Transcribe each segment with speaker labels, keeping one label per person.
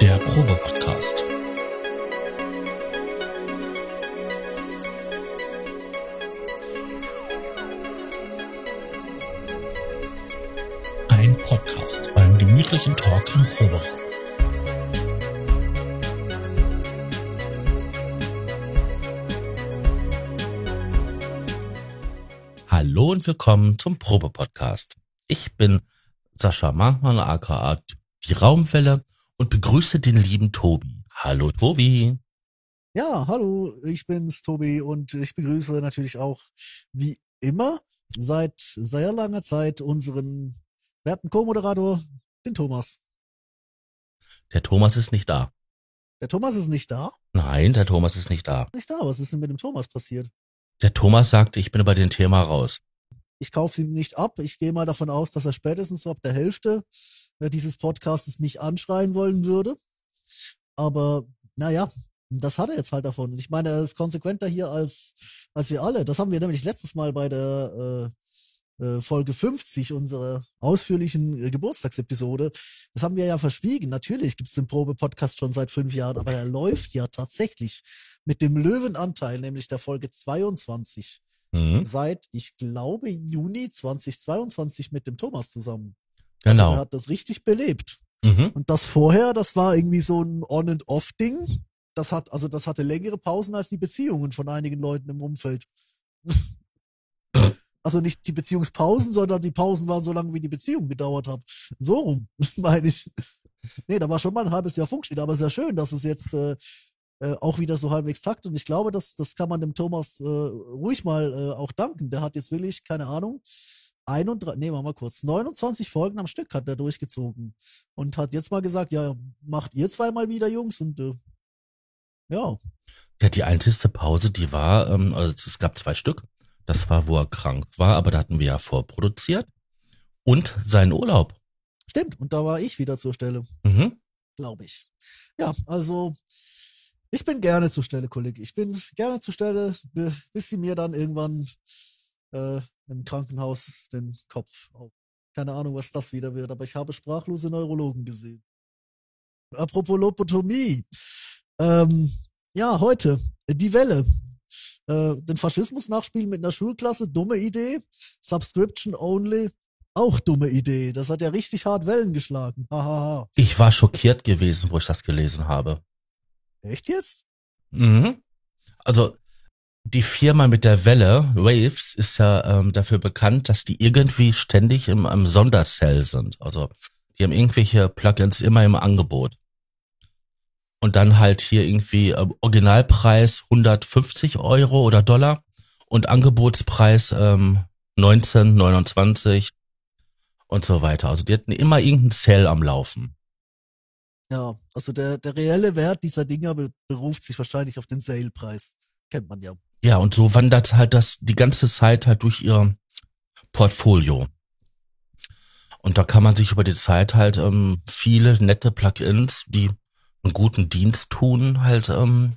Speaker 1: Der Probe-Podcast. Ein Podcast beim gemütlichen Talk im Proberaum. Hallo und willkommen zum Probe-Podcast. Ich bin Sascha Machmann, aka die Raumwelle und begrüße den lieben Tobi. Hallo Tobi.
Speaker 2: Ja, hallo, ich bin's, Tobi, und ich begrüße natürlich auch, wie immer, seit sehr langer Zeit unseren werten Co-Moderator, den Thomas.
Speaker 1: Der Thomas ist nicht da.
Speaker 2: Der Thomas ist nicht da?
Speaker 1: Nein, der Thomas ist nicht da.
Speaker 2: Nicht da, was ist denn mit dem Thomas passiert?
Speaker 1: Der Thomas sagte, ich bin bei dem Thema raus.
Speaker 2: Ich kaufe ihm nicht ab. Ich gehe mal davon aus, dass er spätestens so ab der Hälfte dieses Podcasts mich anschreien wollen würde. Aber naja, das hat er jetzt halt davon. Und ich meine, er ist konsequenter hier als, als wir alle. Das haben wir nämlich letztes Mal bei der äh, äh, Folge 50 unserer ausführlichen äh, Geburtstagsepisode. Das haben wir ja verschwiegen. Natürlich gibt's den Probe-Podcast schon seit fünf Jahren, aber er läuft ja tatsächlich mit dem Löwenanteil, nämlich der Folge 22,
Speaker 1: Mhm.
Speaker 2: seit, ich glaube, Juni 2022 mit dem Thomas zusammen.
Speaker 1: Genau.
Speaker 2: Also er hat das richtig belebt.
Speaker 1: Mhm.
Speaker 2: Und das vorher, das war irgendwie so ein On- and Off-Ding. Das hat, also das hatte längere Pausen als die Beziehungen von einigen Leuten im Umfeld. Also nicht die Beziehungspausen, sondern die Pausen waren so lange, wie die Beziehung gedauert hat. So rum, meine ich. Nee, da war schon mal ein halbes Jahr Funkstille, aber sehr schön, dass es jetzt äh, äh, auch wieder so halbwegs takt. Und ich glaube, das, das kann man dem Thomas äh, ruhig mal äh, auch danken. Der hat jetzt wirklich, keine Ahnung, 31, nee, wir kurz, 29 Folgen am Stück hat er durchgezogen. Und hat jetzt mal gesagt, ja, macht ihr zweimal wieder, Jungs, und äh, ja,
Speaker 1: Ja, die einzigste Pause, die war, ähm, also es gab zwei Stück. Das war, wo er krank war, aber da hatten wir ja vorproduziert. Und seinen Urlaub.
Speaker 2: stimmt. Und da war ich wieder zur Stelle,
Speaker 1: Mhm.
Speaker 2: glaube ich. Ja, also ich bin gerne zur Stelle, Kollege. Ich bin gerne zur Stelle, bi- bis sie mir dann irgendwann äh, im Krankenhaus den Kopf auf. Keine Ahnung, was das wieder wird, aber ich habe sprachlose Neurologen gesehen. Apropos Lobotomie. Ähm, ja, heute, die Welle. Äh, den Faschismus nachspielen mit einer Schulklasse, dumme Idee. Subscription only, auch dumme Idee. Das hat ja richtig hart Wellen geschlagen. Hahaha.
Speaker 1: Ich war schockiert gewesen, wo ich das gelesen habe.
Speaker 2: Echt jetzt?
Speaker 1: Mhm. Also die Firma mit der Welle, Waves, ist ja ähm, dafür bekannt, dass die irgendwie ständig im, im Sondersell sind. Also die haben irgendwelche Plugins immer im Angebot. Und dann halt hier irgendwie ähm, Originalpreis 150 Euro oder Dollar und Angebotspreis ähm, 19, 29 und so weiter. Also die hatten immer irgendeinen Sale am Laufen.
Speaker 2: Ja, also der, der reelle Wert dieser Dinger be- beruft sich wahrscheinlich auf den Sale-Preis. Kennt man ja.
Speaker 1: Ja, und so wandert halt das die ganze Zeit halt durch ihr Portfolio. Und da kann man sich über die Zeit halt ähm, viele nette Plugins, die einen guten Dienst tun, halt ähm,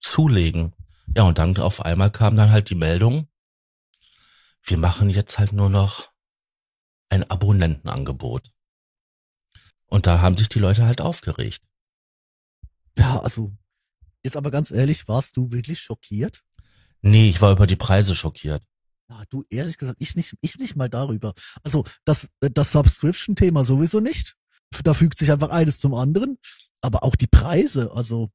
Speaker 1: zulegen. Ja, und dann auf einmal kam dann halt die Meldung, wir machen jetzt halt nur noch ein Abonnentenangebot. Und da haben sich die Leute halt aufgeregt.
Speaker 2: Ja, also, jetzt aber ganz ehrlich, warst du wirklich schockiert?
Speaker 1: Nee, ich war über die Preise schockiert.
Speaker 2: Ja, du, ehrlich gesagt, ich nicht, ich nicht mal darüber. Also, das, das Subscription-Thema sowieso nicht. Da fügt sich einfach eines zum anderen. Aber auch die Preise, also,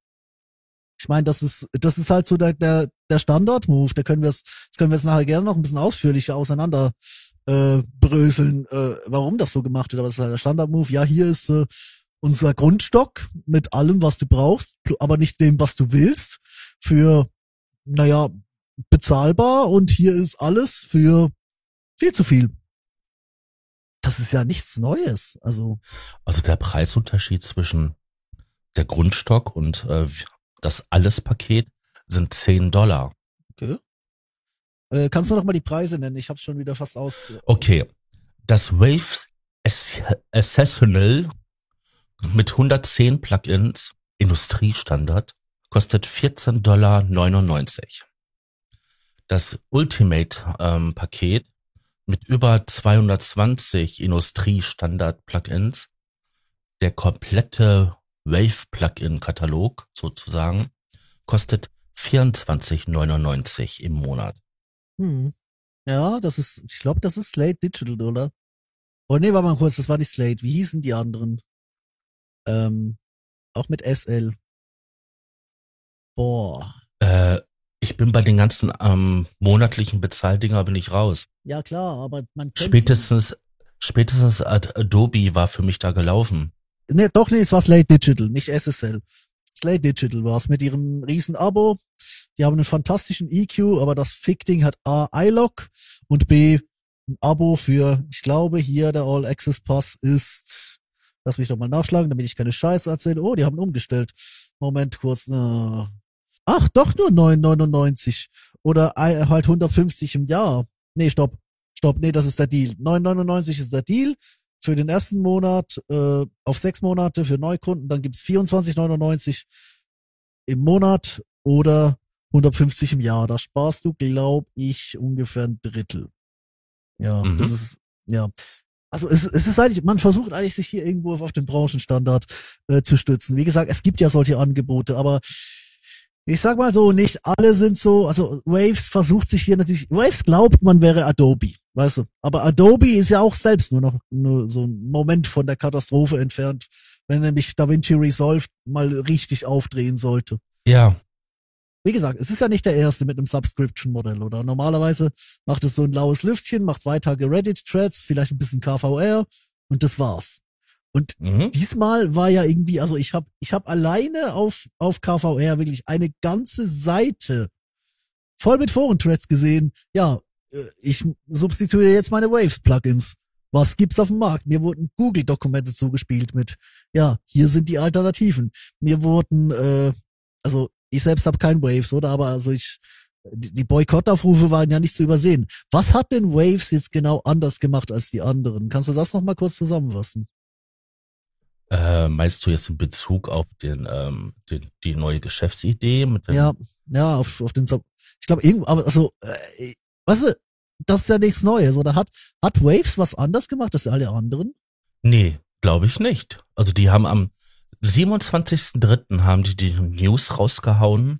Speaker 2: ich meine, das ist, das ist halt so der, der, der Standard-Move. Da können wir es, das können wir jetzt nachher gerne noch ein bisschen ausführlicher auseinander äh, bröseln, äh, warum das so gemacht wird. Aber es ist halt der Standard-Move. Ja, hier ist äh, unser Grundstock mit allem, was du brauchst, aber nicht dem, was du willst, für, naja, bezahlbar und hier ist alles für viel zu viel. Das ist ja nichts Neues. Also,
Speaker 1: Also der Preisunterschied zwischen der Grundstock und äh, das Alles-Paket sind 10 Dollar.
Speaker 2: okay. Äh, kannst du noch mal die Preise nennen? Ich hab's schon wieder fast aus.
Speaker 1: Okay, das Waves Ass- Accessional mit 110 Plugins, Industriestandard, kostet 14,99 Dollar. Das Ultimate-Paket mit über 220 Industriestandard-Plugins, der komplette Wave-Plugin-Katalog sozusagen kostet 24,99 im Monat.
Speaker 2: Hm. Ja, das ist, ich glaube, das ist Slate Digital, oder? Oh nee, warte mal kurz, das war nicht Slate. Wie hießen die anderen? Ähm, auch mit SL. Boah.
Speaker 1: Äh, ich bin bei den ganzen ähm, monatlichen Bezahldinger bin ich raus.
Speaker 2: Ja klar, aber man kennt
Speaker 1: Spätestens, die. spätestens Adobe war für mich da gelaufen.
Speaker 2: Nee, doch, nee, es war Slate Digital, nicht SSL. Slate Digital war es mit ihrem riesen Abo. Die haben einen fantastischen EQ, aber das Fick-Ding hat A, iLock und B, ein Abo für, ich glaube, hier der All Access Pass ist, lass mich doch mal nachschlagen, damit ich keine Scheiße erzähle. Oh, die haben umgestellt. Moment kurz. Äh, ach, doch nur 9,99 oder halt 150 im Jahr. Nee, stopp. Stopp, nee, das ist der Deal. 9,99 ist der Deal für den ersten Monat äh, auf sechs Monate für Neukunden, dann gibt's 24,99 im Monat oder 150 im Jahr. Da sparst du, glaube ich, ungefähr ein Drittel. Ja, mhm. das ist, ja. Also es, es ist eigentlich, man versucht eigentlich sich hier irgendwo auf den Branchenstandard äh, zu stützen. Wie gesagt, es gibt ja solche Angebote, aber ich sag mal so, nicht alle sind so, also Waves versucht sich hier natürlich, Waves glaubt, man wäre Adobe, weißt du. Aber Adobe ist ja auch selbst nur noch nur so ein Moment von der Katastrophe entfernt, wenn nämlich DaVinci Resolve mal richtig aufdrehen sollte.
Speaker 1: Ja.
Speaker 2: Wie gesagt, es ist ja nicht der erste mit einem Subscription-Modell, oder? Normalerweise macht es so ein laues Lüftchen, macht zwei Tage Reddit-Threads, vielleicht ein bisschen KVR und das war's. Und mhm. diesmal war ja irgendwie, also ich habe ich hab alleine auf, auf KVR wirklich eine ganze Seite voll mit Foren-Threads gesehen. Ja, äh, ich substituiere jetzt meine Waves-Plugins. Was gibt's auf dem Markt? Mir wurden Google-Dokumente zugespielt mit, ja, hier sind die Alternativen. Mir wurden, äh, also ich selbst habe kein Waves, oder? Aber also ich, die, die Boykottaufrufe waren ja nicht zu übersehen. Was hat denn Waves jetzt genau anders gemacht als die anderen? Kannst du das nochmal kurz zusammenfassen?
Speaker 1: Äh, meinst du jetzt in Bezug auf den, ähm, den die neue Geschäftsidee mit dem
Speaker 2: Ja, ja, auf, auf den Sub Ich glaube irgendwo, aber also, äh, weißt du, das ist ja nichts Neues, oder hat hat Waves was anders gemacht als alle anderen?
Speaker 1: Nee, glaube ich nicht. Also die haben am 27.03. haben die die News rausgehauen.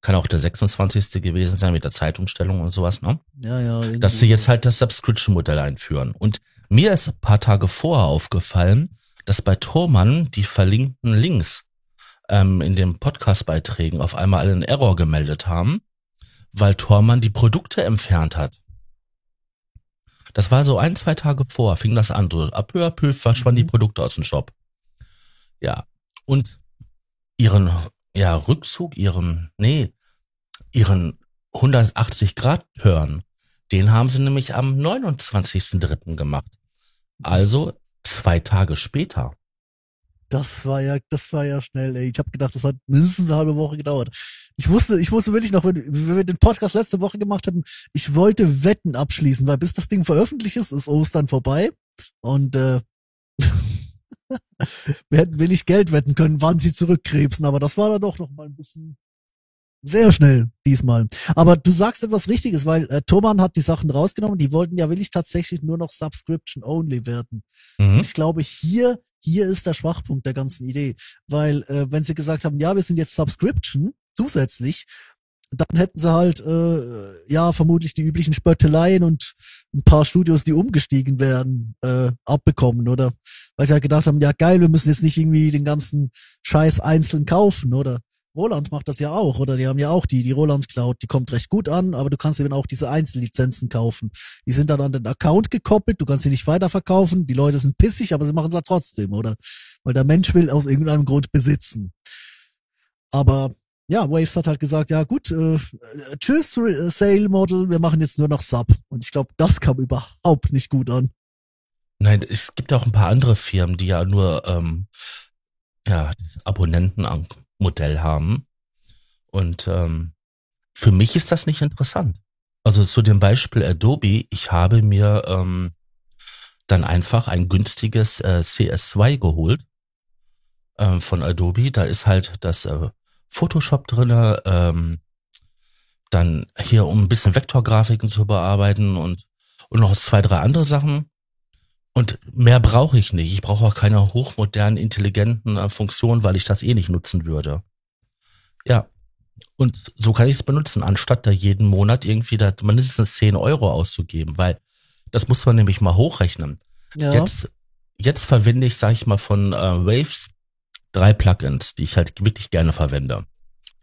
Speaker 1: Kann auch der 26. gewesen sein mit der Zeitumstellung und sowas, ne?
Speaker 2: Ja, ja. Irgendwie.
Speaker 1: Dass sie jetzt halt das Subscription-Modell einführen. Und mir ist ein paar Tage vorher aufgefallen, dass bei Thormann die verlinkten Links ähm, in den Podcast-Beiträgen auf einmal einen Error gemeldet haben, weil Thormann die Produkte entfernt hat. Das war so ein, zwei Tage vor, fing das an. So ab peu à peu verschwanden mhm. die Produkte aus dem Shop. Ja. Und ihren, ja, Rückzug, ihren, nee, ihren 180 Grad Turn, den haben sie nämlich am 29.03. gemacht. Also zwei Tage später.
Speaker 2: Das war ja, das war ja schnell, ey. Ich habe gedacht, das hat mindestens eine halbe Woche gedauert. Ich wusste, ich wusste wirklich noch, wenn, wenn wir den Podcast letzte Woche gemacht hatten, ich wollte Wetten abschließen, weil bis das Ding veröffentlicht ist, ist Ostern vorbei. Und äh, wir hätten wenig Geld wetten können, wann sie zurückkrebsen, aber das war dann doch noch mal ein bisschen sehr schnell diesmal. Aber du sagst etwas Richtiges, weil äh, Thomann hat die Sachen rausgenommen. Die wollten ja wirklich tatsächlich nur noch Subscription only werden. Mhm. Ich glaube, hier hier ist der Schwachpunkt der ganzen Idee, weil äh, wenn sie gesagt haben, ja, wir sind jetzt Subscription zusätzlich, dann hätten sie halt äh, ja vermutlich die üblichen Spötteleien und ein paar Studios, die umgestiegen werden, äh, abbekommen, oder? Weil sie halt gedacht haben, ja geil, wir müssen jetzt nicht irgendwie den ganzen Scheiß einzeln kaufen, oder? Roland macht das ja auch, oder? Die haben ja auch die, die Roland Cloud, die kommt recht gut an, aber du kannst eben auch diese Einzellizenzen kaufen. Die sind dann an den Account gekoppelt, du kannst sie nicht weiterverkaufen, die Leute sind pissig, aber sie machen es ja trotzdem, oder? Weil der Mensch will aus irgendeinem Grund besitzen. Aber ja, Waves hat halt gesagt, ja gut, äh, tschüss Sale Model, wir machen jetzt nur noch Sub. Und ich glaube, das kam überhaupt nicht gut an.
Speaker 1: Nein, es gibt auch ein paar andere Firmen, die ja nur ähm, ja, Abonnenten an Modell haben. Und ähm, für mich ist das nicht interessant. Also zu dem Beispiel Adobe, ich habe mir ähm, dann einfach ein günstiges äh, CS2 geholt äh, von Adobe. Da ist halt das äh, Photoshop drinne, ähm, dann hier um ein bisschen Vektorgrafiken zu bearbeiten und und noch zwei drei andere Sachen. Und mehr brauche ich nicht. Ich brauche auch keine hochmodernen, intelligenten äh, Funktionen, weil ich das eh nicht nutzen würde. Ja. Und so kann ich es benutzen, anstatt da jeden Monat irgendwie da mindestens 10 Euro auszugeben, weil das muss man nämlich mal hochrechnen.
Speaker 2: Ja.
Speaker 1: Jetzt, jetzt verwende ich, sag ich mal, von äh, Waves drei Plugins, die ich halt wirklich gerne verwende.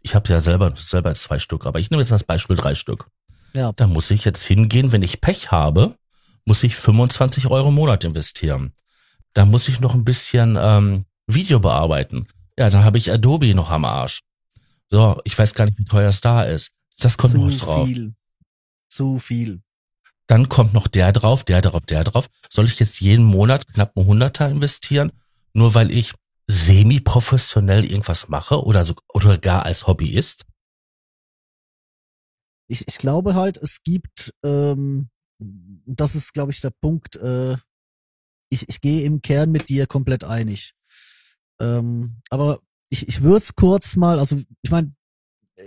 Speaker 1: Ich habe ja selber, selber zwei Stück, aber ich nehme jetzt als Beispiel drei Stück.
Speaker 2: Ja.
Speaker 1: Da muss ich jetzt hingehen, wenn ich Pech habe, muss ich 25 Euro im Monat investieren. Da muss ich noch ein bisschen ähm, Video bearbeiten. Ja, dann habe ich Adobe noch am Arsch. So, ich weiß gar nicht, wie teuer es da ist. Das kommt
Speaker 2: Zu
Speaker 1: noch drauf.
Speaker 2: viel. Zu viel.
Speaker 1: Dann kommt noch der drauf, der drauf, der drauf. Soll ich jetzt jeden Monat knapp ein Hunderter investieren, nur weil ich semi-professionell irgendwas mache oder so, oder gar als Hobbyist?
Speaker 2: Ich, ich glaube halt, es gibt, ähm, das ist, glaube ich, der Punkt, äh, ich, ich gehe im Kern mit dir komplett einig. Ähm, aber ich, ich würde es kurz mal, also ich meine,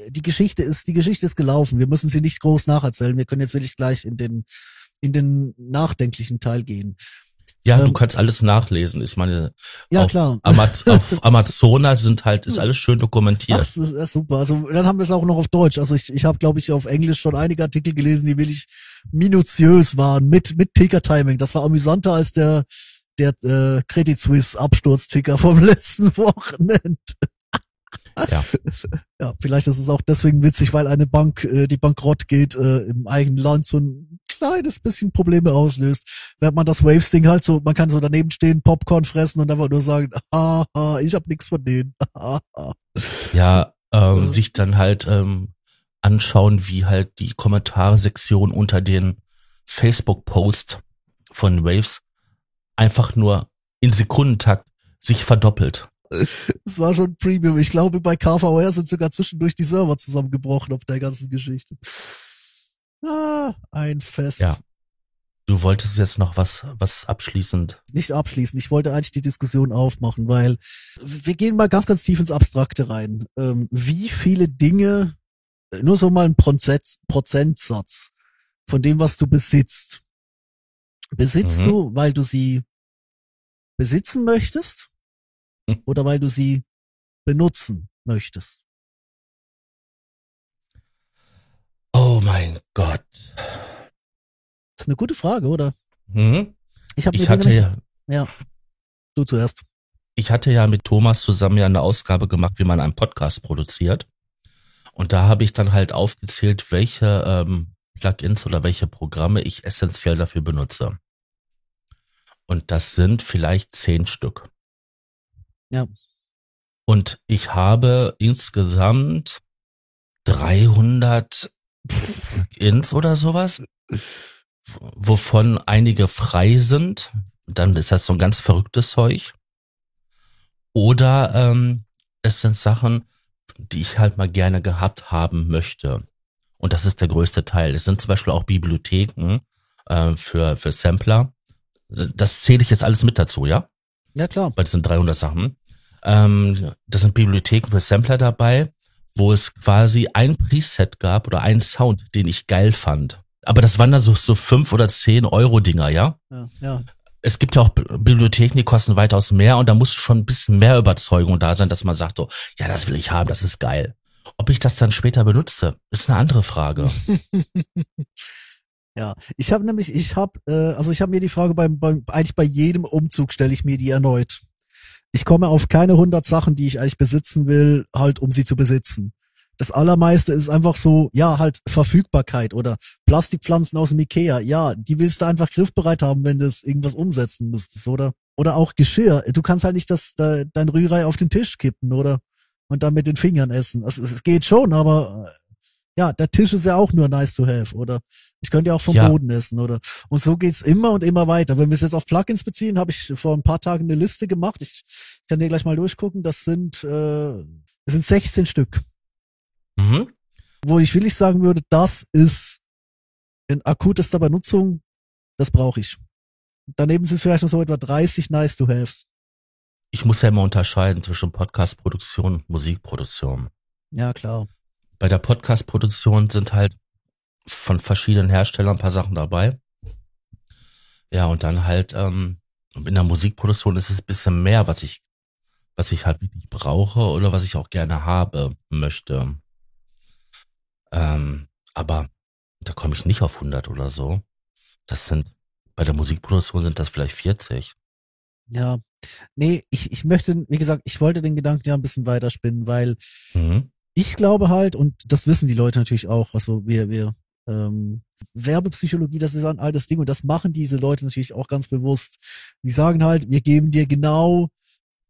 Speaker 2: die Geschichte ist, die Geschichte ist gelaufen. Wir müssen sie nicht groß nacherzählen. Wir können jetzt wirklich gleich in den, in den nachdenklichen Teil gehen.
Speaker 1: Ja, du
Speaker 2: Ähm,
Speaker 1: kannst alles nachlesen. Ich meine,
Speaker 2: Ja,
Speaker 1: auf,
Speaker 2: klar.
Speaker 1: Amaz auf Amazona sind halt, ist alles schön
Speaker 2: Ach,
Speaker 1: dokumentiert.
Speaker 2: das ist, das ist super. Also dann haben wir es auch noch auf Deutsch. Also ich, ich habe, glaube ich, auf Englisch schon einige Artikel gelesen, die wirklich minutiös waren mit mit Ticker-Timing. Das war amüsanter als der der äh, Credit Suisse Absturzticker vom letzten Wochenende.
Speaker 1: Ja.
Speaker 2: Ja, vielleicht ist es auch deswegen witzig, weil eine Bank, äh, die bankrott geht, äh, im eigenen Land so ein kleines bisschen Probleme auslöst. Während man das Waves-Ding halt so, man kann so daneben stehen, Popcorn fressen und einfach nur sagen, haha, ich hab nix von denen.
Speaker 1: Ja, ähm,
Speaker 2: Ja.
Speaker 1: sich dann halt ähm, anschauen, wie halt die Kommentarsektion unter den Facebook-Post von Waves einfach nur in Sekundentakt sich verdoppelt.
Speaker 2: Es war schon Premium. Ich glaube, bei KVR sind sogar zwischendurch die Server zusammengebrochen auf der ganzen Geschichte. Ah, ein Fest.
Speaker 1: Ja. Du wolltest jetzt noch was, was abschließend.
Speaker 2: Nicht abschließen. Ich wollte eigentlich die Diskussion aufmachen, weil wir gehen mal ganz, ganz tief ins Abstrakte rein. Ähm, wie viele Dinge, äh, nur so mal ein Prozent, Prozentsatz von dem, was du besitzt, besitzt
Speaker 1: Mhm.
Speaker 2: du, weil du sie besitzen möchtest. oder weil du sie benutzen möchtest?
Speaker 1: Oh mein Gott.
Speaker 2: Das ist eine gute Frage, oder?
Speaker 1: Mhm.
Speaker 2: Ich habe
Speaker 1: Ich hatte ja,
Speaker 2: du zuerst.
Speaker 1: ich hatte ja mit Thomas zusammen ja eine Ausgabe gemacht, wie man einen Podcast produziert. Und da habe ich dann halt aufgezählt, welche ähm, Plugins oder welche Programme ich essentiell dafür benutze. Und das sind vielleicht zehn Stück.
Speaker 2: Ja.
Speaker 1: Und ich habe insgesamt 300 Plugins oder sowas, wovon einige frei sind. Dann ist das so ein ganz verrücktes Zeug. Oder ähm, es sind Sachen, die ich halt mal gerne gehabt haben möchte. Und das ist der größte Teil. Es sind zum Beispiel auch Bibliotheken äh, für, für Sampler. Das zähle ich jetzt alles mit dazu, ja?
Speaker 2: Ja, klar.
Speaker 1: Weil das sind 300 Sachen. Ähm, das sind Bibliotheken für Sampler dabei, wo es quasi ein Preset gab oder einen Sound, den ich geil fand. Aber das waren dann so, so fünf oder zehn Euro Dinger, ja?
Speaker 2: Ja, ja.
Speaker 1: es gibt ja auch Bibliotheken, die kosten weitaus mehr und da muss schon ein bisschen mehr Überzeugung da sein, dass man sagt so, ja, das will ich haben, das ist geil. Ob ich das dann später benutze, ist eine andere Frage.
Speaker 2: Ja, ich habe nämlich, ich habe, äh, also ich habe mir die Frage beim, beim, eigentlich bei jedem Umzug stelle ich mir die erneut. Ich komme auf keine 100 Sachen, die ich eigentlich besitzen will, halt um sie zu besitzen. Das allermeiste ist einfach so, ja, halt Verfügbarkeit oder Plastikpflanzen aus dem Ikea. Ja, die willst du einfach griffbereit haben, wenn du es irgendwas umsetzen müsstest, oder? Oder auch Geschirr. Du kannst halt nicht das, de, dein Rührei auf den Tisch kippen, oder? Und dann mit den Fingern essen. Also, es geht schon, aber ja, der Tisch ist ja auch nur nice to have, oder? Ich könnte ja auch vom
Speaker 1: Ja.
Speaker 2: Boden essen, oder? Und so geht's immer und immer weiter. Wenn wir es jetzt auf Plugins beziehen, habe ich vor ein paar Tagen eine Liste gemacht. Ich kann dir gleich mal durchgucken. Das sind, äh, das sind 16 Stück.
Speaker 1: Mhm.
Speaker 2: Wo ich wirklich sagen würde, das ist in akutester Benutzung, das brauche ich. Daneben sind vielleicht noch so etwa 30 nice to haves.
Speaker 1: Ich muss ja immer unterscheiden zwischen Podcast-Produktion und Musikproduktion.
Speaker 2: Ja, klar.
Speaker 1: Bei der Podcast-Produktion sind halt von verschiedenen Herstellern ein paar Sachen dabei. Ja, und dann halt, ähm, in der Musikproduktion ist es ein bisschen mehr, was ich, was ich halt wirklich brauche oder was ich auch gerne habe möchte. Ähm, aber da komme ich nicht auf 100 oder so. Das sind, bei der Musikproduktion sind das vielleicht 40.
Speaker 2: Ja, nee, ich, ich möchte, wie gesagt, ich wollte den Gedanken ja ein bisschen weiterspinnen, weil
Speaker 1: Mhm.
Speaker 2: Ich glaube halt, und das wissen die Leute natürlich auch, was wir, wir, ähm, Werbepsychologie, das ist ein altes Ding und das machen diese Leute natürlich auch ganz bewusst. Die sagen halt, wir geben dir genau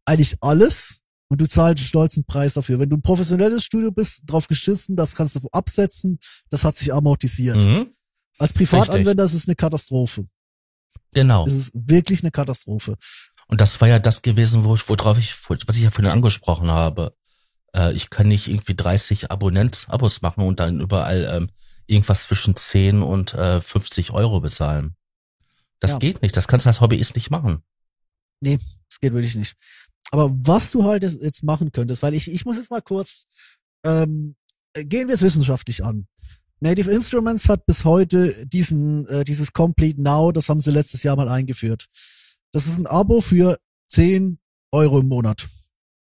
Speaker 2: eigentlich alles und du zahlst einen stolzen Preis dafür. Wenn du ein professionelles Studio bist, drauf geschissen, das kannst du absetzen, das hat sich amortisiert.
Speaker 1: Mhm.
Speaker 2: Als Privatanwender ist es eine Katastrophe.
Speaker 1: Genau.
Speaker 2: Es ist wirklich eine Katastrophe.
Speaker 1: Und das war ja das gewesen, wo worauf ich, was ich ja vorhin angesprochen habe. Äh, ich kann nicht irgendwie 30 Abonnent-Abos machen und dann überall ähm, irgendwas zwischen 10 und äh, 50 Euro bezahlen. Das
Speaker 2: Ja.
Speaker 1: geht nicht. Das kannst du als Hobbyist nicht machen.
Speaker 2: Nee, das geht wirklich nicht. Aber was du halt jetzt machen könntest, weil ich, ich muss jetzt mal kurz, ähm, äh, gehen wir es wissenschaftlich an. Native Instruments hat bis heute diesen, äh, dieses Complete Now, das haben sie letztes Jahr mal eingeführt. Das ist ein Abo für 10 Euro im Monat.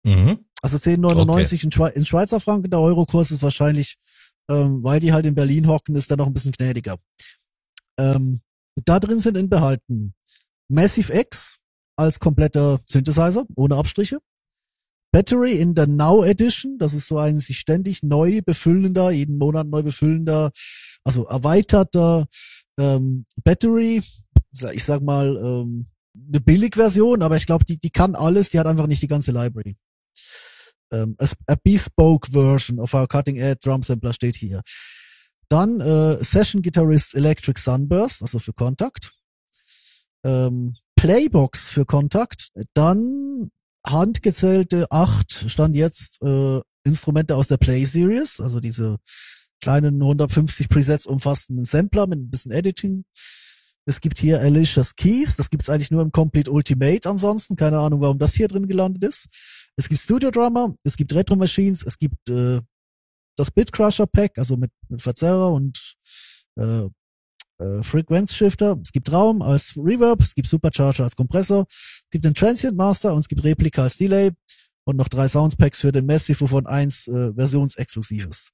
Speaker 1: Mhm.
Speaker 2: Also 10,99 in, Schwe in Schweizer Franken. Der Eurokurs ist wahrscheinlich, ähm, weil die halt in Berlin hocken, ist der noch ein bisschen gnädiger. Ähm, da drin sind enthalten Massive X als kompletter Synthesizer, ohne Abstriche. Battery in der Now Edition, das ist so ein sich ständig neu befüllender, jeden Monat neu befüllender, also erweiterter ähm, Battery, ich sag mal, ähm, eine Billigversion, aber ich glaube, die, die kann alles, die hat einfach nicht die ganze Library. Ähm, a, bespoke version of our cutting edge drum sampler steht hier. Dann äh, Session Guitarist Electric Sunburst, also für Kontakt. Ähm, Playbox für Kontakt. Dann handgezählte acht, stand jetzt äh, Instrumente aus der Play Series, also diese kleinen 150 Presets umfassenden Sampler mit ein bisschen Editing. Es gibt hier Alicia's Keys, das gibt's eigentlich nur im Complete Ultimate ansonsten, keine Ahnung, warum das hier drin gelandet ist. Es gibt Studio Drummer, es gibt Retro Machines, es gibt äh, das Bit Crusher Pack, also mit, mit Verzerrer und äh, äh, Frequenz Shifter. Es gibt Raum als Reverb, es gibt Supercharger als Kompressor, es gibt den Transient Master und es gibt Replika als Delay und noch drei Soundpacks für den Massive, wovon eins äh, versionsexklusiv ist.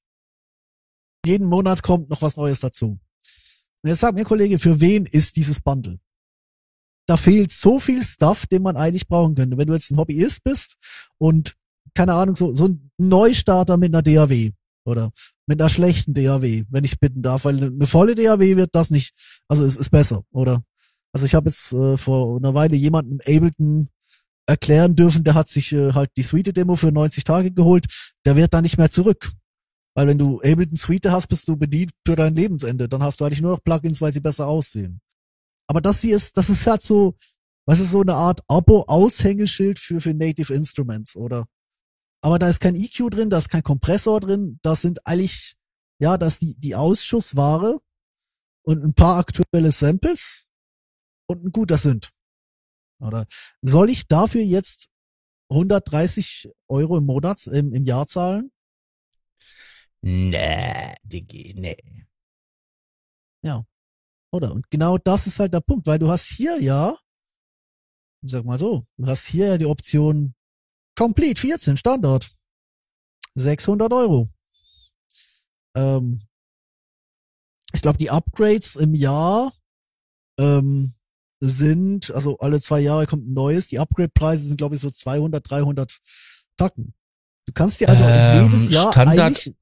Speaker 2: Jeden Monat kommt noch was Neues dazu. Jetzt sagt mir Kollege, für wen ist dieses Bundle? Da fehlt so viel Stuff, den man eigentlich brauchen könnte. Wenn du jetzt ein Hobbyist bist und keine Ahnung, so, so ein Neustarter mit einer DAW oder mit einer schlechten DAW, wenn ich bitten darf, weil eine volle DAW wird das nicht, also es ist besser, oder? Also ich habe jetzt äh, vor einer Weile jemanden Ableton erklären dürfen, der hat sich äh, halt die Suite-Demo für 90 Tage geholt, der wird da nicht mehr zurück. Weil wenn du Ableton Suite hast, bist du bedient für dein Lebensende. Dann hast du eigentlich nur noch Plugins, weil sie besser aussehen. Aber das hier ist, das ist halt so, was ist so eine Art Abo-Aushängeschild für, für Native Instruments, oder? Aber da ist kein EQ drin, da ist kein Kompressor drin, das sind eigentlich, ja, das ist die, die Ausschussware und ein paar aktuelle Samples und ein guter Synth. Oder soll ich dafür jetzt 130 Euro im Monat, im, im Jahr zahlen?
Speaker 1: Nee, Diggi, nee.
Speaker 2: Oder? Und genau das ist halt der Punkt, weil du hast hier ja, ich sag mal so, du hast hier ja die Option Complete 14 Standard. 600 Euro. Ähm, ich glaube, die Upgrades im Jahr ähm, sind, also alle zwei Jahre kommt ein neues. Die Upgrade-Preise sind, glaube ich, so 200, 300 Tacken. Du kannst dir also
Speaker 1: Ähm,
Speaker 2: jedes Jahr
Speaker 1: Standard-
Speaker 2: eigentlich,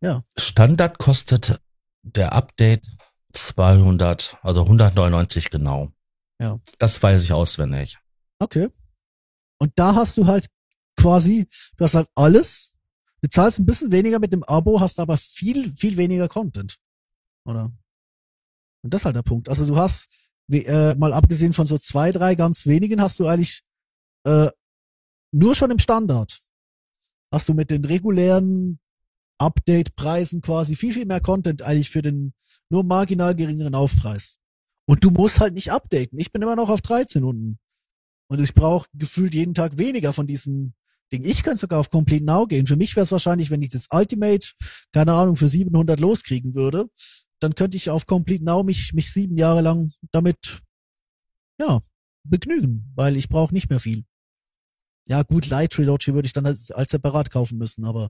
Speaker 2: ja,
Speaker 1: Standard kostet der Update 200, also 199 genau.
Speaker 2: Ja.
Speaker 1: Das weiß ich auswendig.
Speaker 2: Okay. Und da hast du halt quasi, du hast halt alles. Du zahlst ein bisschen weniger mit dem Abo, hast aber viel, viel weniger Content. Oder? Und das ist halt der Punkt. Also du hast, wie, äh, mal abgesehen von so zwei, drei ganz wenigen, hast du eigentlich äh, nur schon im Standard. Hast du mit den regulären Update-Preisen quasi viel, viel mehr Content eigentlich für den nur marginal geringeren Aufpreis. Und du musst halt nicht updaten. Ich bin immer noch auf 13 unten. Und ich brauche gefühlt jeden Tag weniger von diesem Ding. Ich könnte sogar auf Complete Now gehen. Für mich wäre es wahrscheinlich, wenn ich das Ultimate, keine Ahnung, für 700 loskriegen würde, dann könnte ich auf Complete Now mich, mich sieben Jahre lang damit ja, begnügen, weil ich brauche nicht mehr viel. Ja, gut, Light Trilogy würde ich dann als, als separat kaufen müssen, aber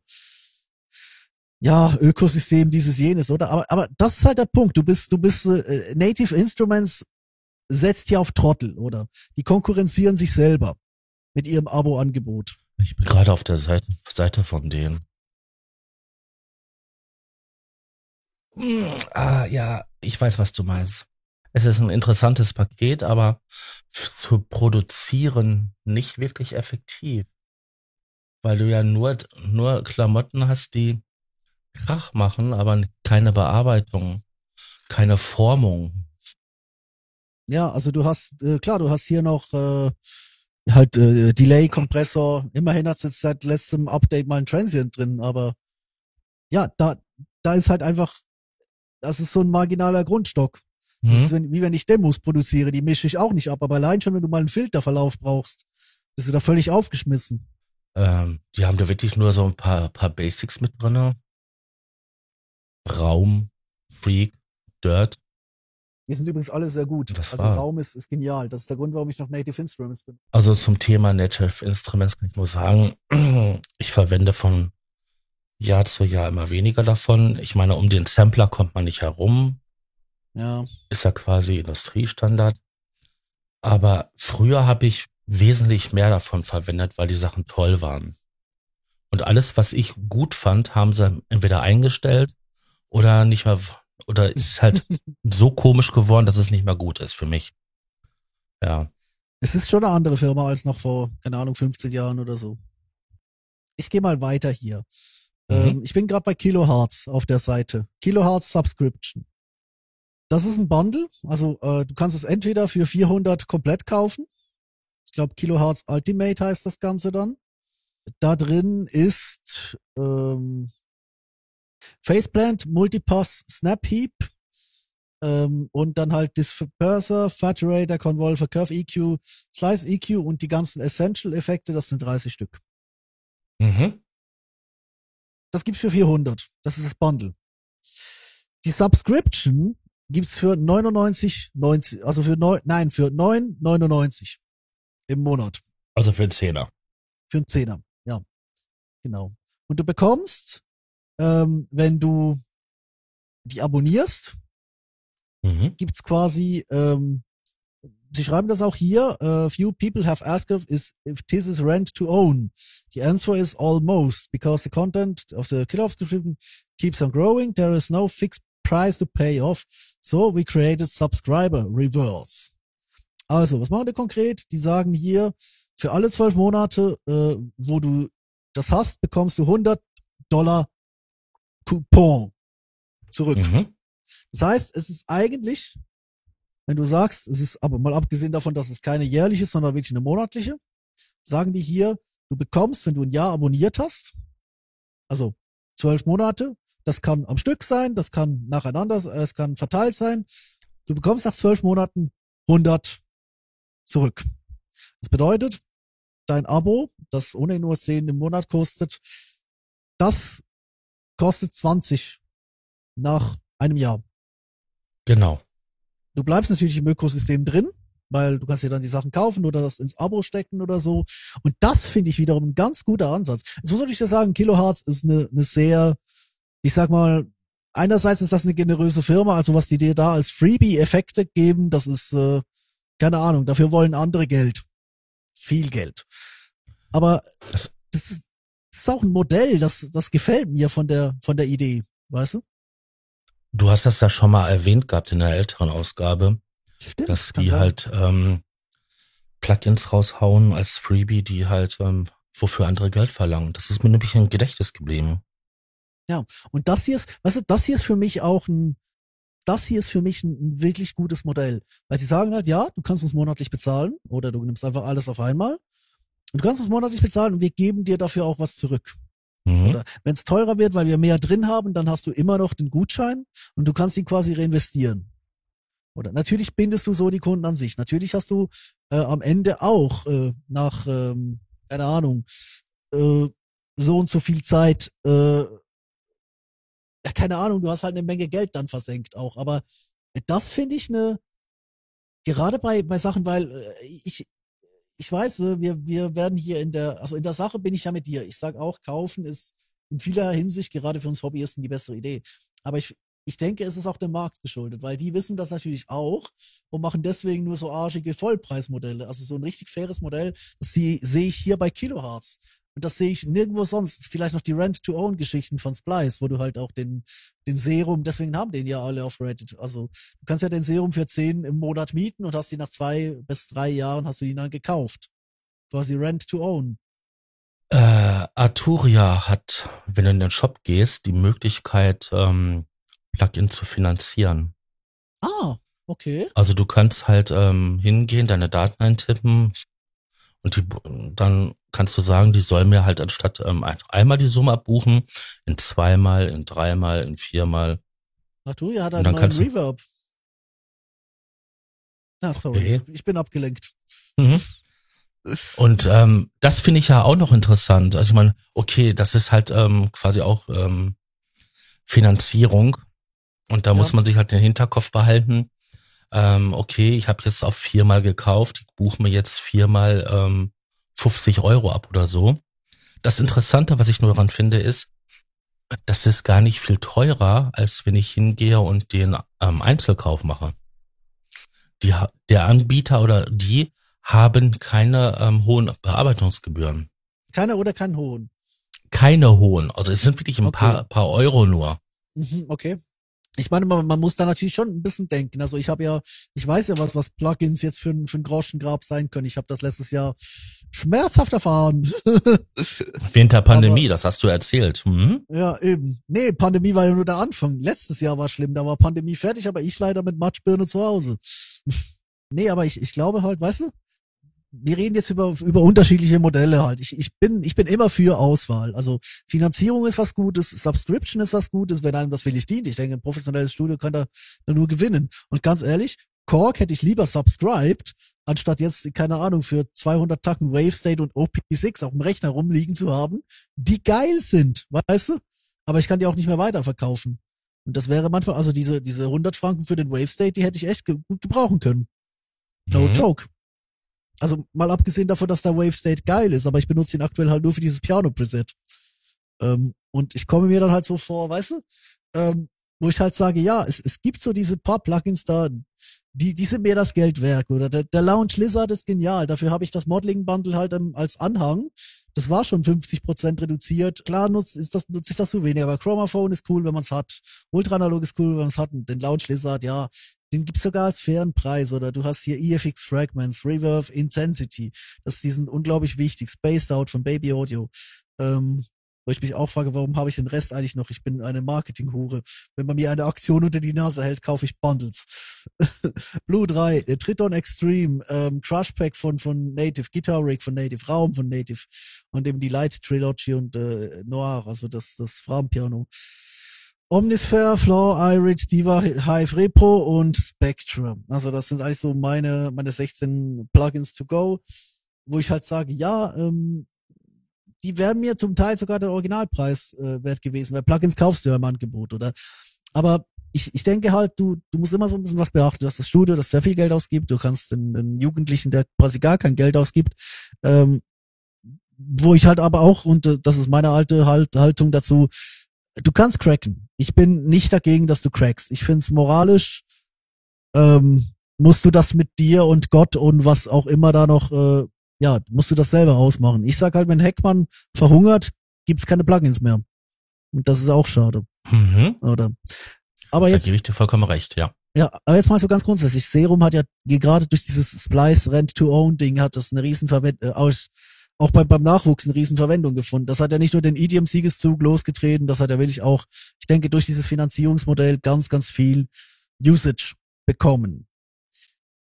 Speaker 2: ja, Ökosystem dieses jenes, oder? Aber, aber das ist halt der Punkt. Du bist, du bist äh, Native Instruments setzt hier auf Trottel, oder? Die konkurrenzieren sich selber mit ihrem Abo-Angebot.
Speaker 1: Ich bin gerade auf der Seite, Seite von denen. Ah, ja, ich weiß, was du meinst. Es ist ein interessantes Paket, aber zu produzieren nicht wirklich effektiv. Weil du ja nur, nur Klamotten hast, die Krach machen, aber keine Bearbeitung, keine Formung.
Speaker 2: Ja, also du hast, äh, klar, du hast hier noch äh, halt äh, Delay-Kompressor. Immerhin hat es jetzt seit letztem Update mal ein Transient drin, aber ja, da, da ist halt einfach, das ist so ein marginaler Grundstock. Mhm. Das ist wenn, wie wenn ich Demos produziere, die mische ich auch nicht ab, aber allein schon, wenn du mal einen Filterverlauf brauchst, bist du da völlig aufgeschmissen.
Speaker 1: Ähm, die haben da wirklich nur so ein paar, paar Basics mit drinne. Raum, Freak, Dirt.
Speaker 2: Die sind übrigens alle sehr gut.
Speaker 1: Das
Speaker 2: also
Speaker 1: war.
Speaker 2: Raum ist, ist genial. Das ist der Grund, warum ich noch Native Instruments bin.
Speaker 1: Also zum Thema Native Instruments kann ich nur sagen, ich verwende von Jahr zu Jahr immer weniger davon. Ich meine, um den Sampler kommt man nicht herum.
Speaker 2: Ja.
Speaker 1: Ist ja quasi Industriestandard. Aber früher habe ich wesentlich mehr davon verwendet, weil die Sachen toll waren. Und alles, was ich gut fand, haben sie entweder eingestellt oder nicht mehr oder ist halt so komisch geworden, dass es nicht mehr gut ist für mich. Ja.
Speaker 2: Es ist schon eine andere Firma als noch vor, keine Ahnung, 15 Jahren oder so. Ich gehe mal weiter hier.
Speaker 1: Mhm.
Speaker 2: Ähm, ich bin gerade bei Kilohertz auf der Seite. Kilohertz Subscription. Das ist ein Bundle. Also äh, du kannst es entweder für 400 komplett kaufen. Ich glaube Kilohertz Ultimate heißt das Ganze dann. Da drin ist ähm, Faceplant, Multipass, Snap Heap ähm, und dann halt Disperser, Faturator, Convolver, Curve EQ, Slice EQ und die ganzen Essential-Effekte, das sind 30 Stück.
Speaker 1: Mhm.
Speaker 2: Das gibt's für 400. Das ist das Bundle. Die Subscription gibt's für 99,90, also für neun, nein, für 9,99 im Monat.
Speaker 1: Also für einen Zehner.
Speaker 2: Für einen Zehner, ja. Genau. Und du bekommst, ähm, wenn du die abonnierst,
Speaker 1: Mhm.
Speaker 2: gibt's quasi, ähm, sie schreiben das auch hier, uh, few people have asked if, is, if this is rent to own. The answer is almost, because the content of the Killer subscription keeps on growing. There is no fixed price to pay off. So we created subscriber reverse. Also, was machen die konkret? Die sagen hier, für alle zwölf Monate, äh, wo du das hast, bekommst du 100 Dollar Coupon zurück.
Speaker 1: Mhm.
Speaker 2: Das heißt, es ist eigentlich, wenn du sagst, es ist aber mal abgesehen davon, dass es keine jährliche ist, sondern wirklich eine monatliche, sagen die hier, du bekommst, wenn du ein Jahr abonniert hast, also zwölf Monate, das kann am Stück sein, das kann nacheinander, es kann verteilt sein, du bekommst nach zwölf Monaten 100 zurück. Das bedeutet, dein Abo, das ohnehin nur 10 im Monat kostet, das kostet 20 nach einem Jahr.
Speaker 1: Genau.
Speaker 2: Du bleibst natürlich im Ökosystem drin, weil du kannst dir dann die Sachen kaufen oder das ins Abo stecken oder so. Und das finde ich wiederum ein ganz guter Ansatz. Jetzt muss ich dir sagen, Kilohertz ist eine, eine sehr, ich sag mal, einerseits ist das eine generöse Firma, also was die dir da als Freebie-Effekte geben, das ist, äh, keine Ahnung, dafür wollen andere Geld. Viel Geld. Aber
Speaker 1: Das-
Speaker 2: das ist, auch ein Modell, das, das gefällt mir von der, von der Idee, weißt du?
Speaker 1: Du hast das ja schon mal erwähnt gehabt in der älteren Ausgabe,
Speaker 2: Stimmt.
Speaker 1: dass die
Speaker 2: sein.
Speaker 1: halt ähm, Plugins raushauen als Freebie, die halt ähm, wofür andere Geld verlangen. Das ist mir nämlich im Gedächtnis geblieben.
Speaker 2: Und das hier ist, weißt du, das hier ist für mich auch ein, das hier ist für mich ein, ein wirklich gutes Modell. Weil sie sagen halt, ja, du kannst uns monatlich bezahlen oder du nimmst einfach alles auf einmal. Und du kannst uns monatlich bezahlen und wir geben dir dafür auch was zurück.
Speaker 1: Mhm.
Speaker 2: Oder wenn es teurer wird, weil wir mehr drin haben, dann hast du immer noch den Gutschein und du kannst ihn quasi reinvestieren. Oder natürlich bindest du so die Kunden an sich. Natürlich hast du äh, am Ende auch äh, nach, ähm, keine Ahnung, äh, so und so viel Zeit, äh, ja, keine Ahnung, du hast halt eine Menge Geld dann versenkt auch. Aber das finde ich eine, gerade bei, bei Sachen, weil äh, ich, ich weiß, äh, wir, wir werden hier in der, also in der Sache bin ich ja mit dir. Ich sag auch, kaufen ist in vieler Hinsicht gerade für uns Hobbyisten die bessere Idee. Aber ich, ich denke, es ist auch dem Markt geschuldet, weil die wissen das natürlich auch und machen deswegen nur so arschige Vollpreismodelle. Also so ein richtig faires Modell, das sehe ich hier bei Kilohertz. Und das sehe ich nirgendwo sonst. Vielleicht noch die Rent-to-Own-Geschichten von Splice, wo du halt auch den, den Serum, deswegen haben den ja alle auf Reddit. Also du kannst ja den Serum für 10 im Monat mieten und hast die nach zwei bis drei Jahren hast du ihn dann gekauft. Quasi Rent-to-Own.
Speaker 1: Äh, Arturia hat, wenn du in den Shop gehst, die Möglichkeit, ähm, Plugin zu finanzieren.
Speaker 2: Ah, okay.
Speaker 1: Also du kannst halt ähm, hingehen, deine Daten eintippen und die, dann kannst du sagen, die soll mir halt anstatt ähm, einmal die Summe abbuchen, in zweimal, in dreimal, in viermal.
Speaker 2: Arturia hat einen neuen Reverb. Ah, sorry, okay. ich bin abgelenkt.
Speaker 1: Mhm. Und ähm, das finde ich ja auch noch interessant. Also ich meine, okay, das ist halt ähm, quasi auch ähm, Finanzierung. Und da ja. muss man sich halt den Hinterkopf behalten. Ähm, okay, ich habe jetzt auf viermal gekauft, ich buche mir jetzt viermal ähm, 50 Euro ab oder so. Das Interessante, was ich nur daran finde, ist, das ist gar nicht viel teurer, als wenn ich hingehe und den ähm, Einzelkauf mache. Die, der Anbieter oder die haben keine ähm, hohen Bearbeitungsgebühren.
Speaker 2: Keine oder keinen hohen?
Speaker 1: Keine hohen. Also es sind wirklich ein okay. paar, paar Euro nur.
Speaker 2: Mhm, okay. Ich meine, man, man muss da natürlich schon ein bisschen denken. Also ich habe ja, ich weiß ja, was, was Plugins jetzt für, für ein Groschengrab sein können. Ich habe das letztes Jahr schmerzhaft erfahren.
Speaker 1: Winterpandemie, das hast du erzählt. Mhm.
Speaker 2: Ja, eben. Nee, Pandemie war ja nur der Anfang. Letztes Jahr war schlimm, da war Pandemie fertig, aber ich leider mit Matschbirne zu Hause. nee, aber ich, ich glaube halt, weißt du, wir reden jetzt über, über unterschiedliche Modelle halt. Ich, ich, bin, ich bin immer für Auswahl. Also Finanzierung ist was Gutes, Subscription ist was Gutes, wenn einem das wirklich dient. Ich denke, ein professionelles Studio kann da nur gewinnen. Und ganz ehrlich, Korg hätte ich lieber subscribed, anstatt jetzt, keine Ahnung, für 200 Tacken Wave State und OP6 auf dem Rechner rumliegen zu haben, die geil sind, weißt du? Aber ich kann die auch nicht mehr weiterverkaufen. Und das wäre manchmal, also diese, diese 100 Franken für den Wave State, die hätte ich echt gut gebrauchen können. No mhm. joke also mal abgesehen davon, dass der Wave State geil ist, aber ich benutze ihn aktuell halt nur für dieses Piano-Preset. Ähm, und ich komme mir dann halt so vor, weißt du, ähm, wo ich halt sage, ja, es, es gibt so diese paar Plugins da, die, die sind mir das Geld wert. Oder der, der Lounge Lizard ist genial. Dafür habe ich das Modeling-Bundle halt ähm, als Anhang. Das war schon 50% reduziert. Klar nutze, ist das, nutze ich das so wenig, aber Chromaphone ist cool, wenn man es hat. Ultra Analog ist cool, wenn man es hat. Und den Lounge Lizard, ja, den gibt's sogar als fairen Preis. Oder du hast hier EFX Fragments, Reverb Intensity. Das, die sind unglaublich wichtig. Spaced Out von Baby Audio. Ähm, wo ich mich auch frage, warum habe ich den Rest eigentlich noch? Ich bin eine Marketinghure. Wenn man mir eine Aktion unter die Nase hält, kaufe ich Bundles. Blue 3, äh, Triton Extreme, ähm, Crush Pack von, von Native, Guitar Rig von Native, Raum von Native und eben die Light Trilogy und äh, Noir, also das, das Frauenpiano. Omnisphere, Floor, Irid, Diva, Hive Repro und Spectrum. Also das sind eigentlich so meine, meine 16 Plugins to go, wo ich halt sage, ja, ähm, die wären mir zum Teil sogar der Originalpreis äh, wert gewesen, weil Plugins kaufst du ja im Angebot, oder? Aber ich, ich denke halt, du, du musst immer so ein bisschen was beachten. Du hast das Studio, das sehr viel Geld ausgibt. Du kannst den, den Jugendlichen, der quasi gar kein Geld ausgibt, ähm, wo ich halt aber auch, und äh, das ist meine alte halt, Haltung dazu, du kannst cracken. Ich bin nicht dagegen, dass du crackst. Ich finde es moralisch, ähm, musst du das mit dir und Gott und was auch immer da noch, äh, ja, musst du das selber ausmachen. Ich sag halt, wenn Heckmann verhungert, gibt's keine Plugins mehr. Und das ist auch schade.
Speaker 1: Mhm.
Speaker 2: Oder? Aber jetzt.
Speaker 1: Da gebe ich dir vollkommen recht, ja.
Speaker 2: Ja, aber jetzt mal so ganz grundsätzlich. Serum hat ja gerade durch dieses Splice Rent to Own Ding hat das eine riesen Verwendung, äh, aus, auch beim, beim Nachwuchs eine Riesenverwendung gefunden. Das hat ja nicht nur den EDM-Siegeszug losgetreten, das hat ja wirklich auch, ich denke, durch dieses Finanzierungsmodell ganz, ganz viel Usage bekommen.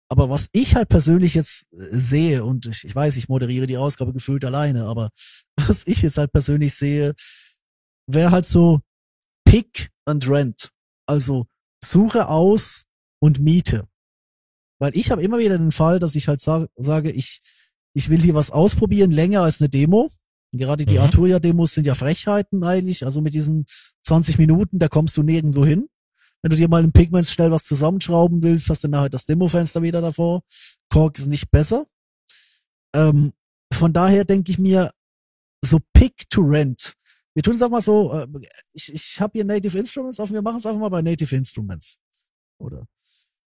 Speaker 2: Aber was ich halt persönlich jetzt äh, sehe, und ich, ich weiß, ich moderiere die Ausgabe gefühlt alleine, aber was ich jetzt halt persönlich sehe, wäre halt so Pick and Rent. Also suche aus und miete. Weil ich habe immer wieder den Fall, dass ich halt sag, sage, ich, ich will hier was ausprobieren, länger als eine Demo. Und gerade die mhm. Arturia-Demos sind ja Frechheiten eigentlich. Also mit diesen 20 Minuten, da kommst du nirgendwo hin. Wenn du dir mal in Pigments schnell was zusammenschrauben willst, hast du nachher das Demo-Fenster wieder davor. Korg ist nicht besser. Ähm, von daher denke ich mir, so Pick to Rent. Wir tun es auch mal so, äh, ich, ich habe hier Native Instruments auf, wir machen es einfach mal bei Native Instruments. Oder?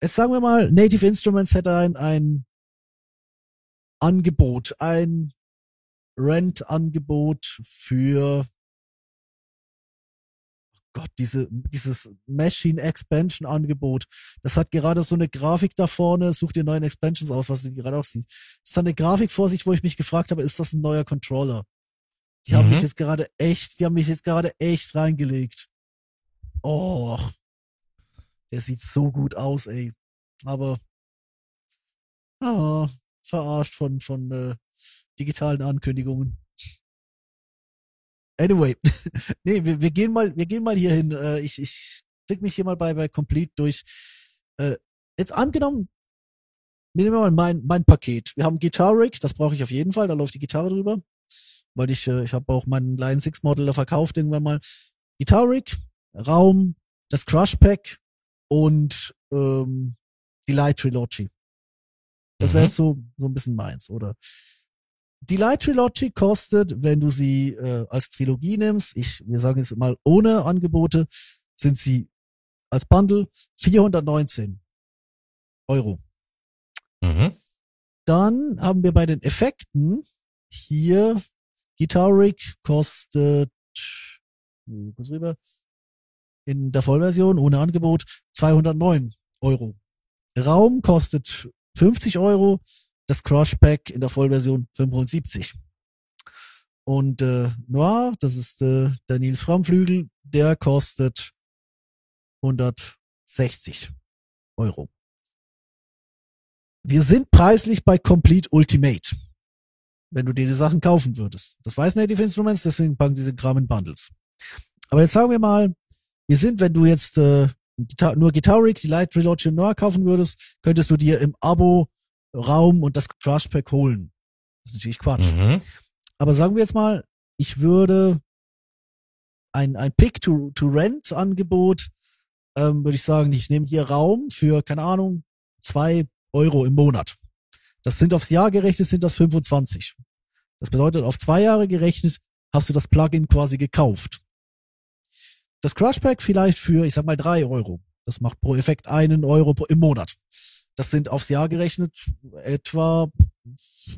Speaker 2: Es sagen wir mal, Native Instruments hätte ein, ein Angebot, ein Rent-Angebot für Gott, diese, dieses Machine Expansion Angebot, das hat gerade so eine Grafik da vorne, such dir neuen Expansions aus, was du gerade auch siehst. Das hat eine Grafik vor sich, wo ich mich gefragt habe, ist das ein neuer Controller? Die mhm. haben mich jetzt gerade echt, die haben mich jetzt gerade echt reingelegt. Oh, der sieht so gut aus, ey. Aber, ah, verarscht von, von äh, digitalen Ankündigungen. Anyway, nee, wir, wir gehen mal, wir gehen mal hier hin. Äh, ich, ich klick mich hier mal bei, bei Complete durch. Äh, jetzt angenommen, nehmen wir mal mein, mein Paket. Wir haben Guitar Rig, das brauche ich auf jeden Fall, da läuft die Gitarre drüber. Weil ich, äh, ich habe auch meinen Line 6 Model da verkauft irgendwann mal. Guitar Rig, Raum, das Crush Pack und ähm, die Light Trilogy. Das wäre mhm. so, so ein bisschen meins, oder? Die Light Trilogy kostet, wenn du sie äh, als Trilogie nimmst, ich, wir sagen jetzt mal ohne Angebote, sind sie als Bundle 419 Euro. Mhm. Dann haben wir bei den Effekten hier Guitar Rig kostet kurz rüber, in der Vollversion ohne Angebot 209 Euro. Raum kostet 50 Euro, das Crushback in der Vollversion 75. Und äh, Noir, das ist äh, der Nils Framflügel, der kostet 160 Euro. Wir sind preislich bei Complete Ultimate, wenn du dir die Sachen kaufen würdest. Das weiß Native Instruments, deswegen packen diese Kram in Bundles. Aber jetzt sagen wir mal, wir sind, wenn du jetzt äh, nur Guitar Rig, die Light Reload Noir kaufen würdest, könntest du dir im Abo Raum und das Crush Pack holen. Das ist natürlich Quatsch. Mhm. Aber sagen wir jetzt mal, ich würde ein, ein Pick to, to Rent Angebot, ähm, würde ich sagen, ich nehme hier Raum für, keine Ahnung, zwei Euro im Monat. Das sind aufs Jahr gerechnet, sind das 25. Das bedeutet, auf zwei Jahre gerechnet hast du das Plugin quasi gekauft. Das Crush Pack vielleicht für, ich sag mal, drei Euro. Das macht pro Effekt einen Euro im Monat. Das sind aufs Jahr gerechnet etwa,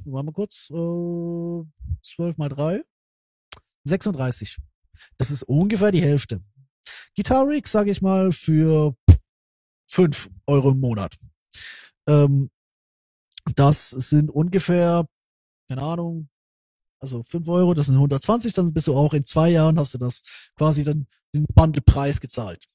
Speaker 2: machen wir kurz, äh, 12 mal 3, 36. Das ist ungefähr die Hälfte. Guitar Rig, sage ich mal, für 5 Euro im Monat. Ähm, das sind ungefähr, keine Ahnung, also 5 Euro, das sind 120, dann bist du auch in zwei Jahren, hast du das quasi dann den Bundlepreis gezahlt.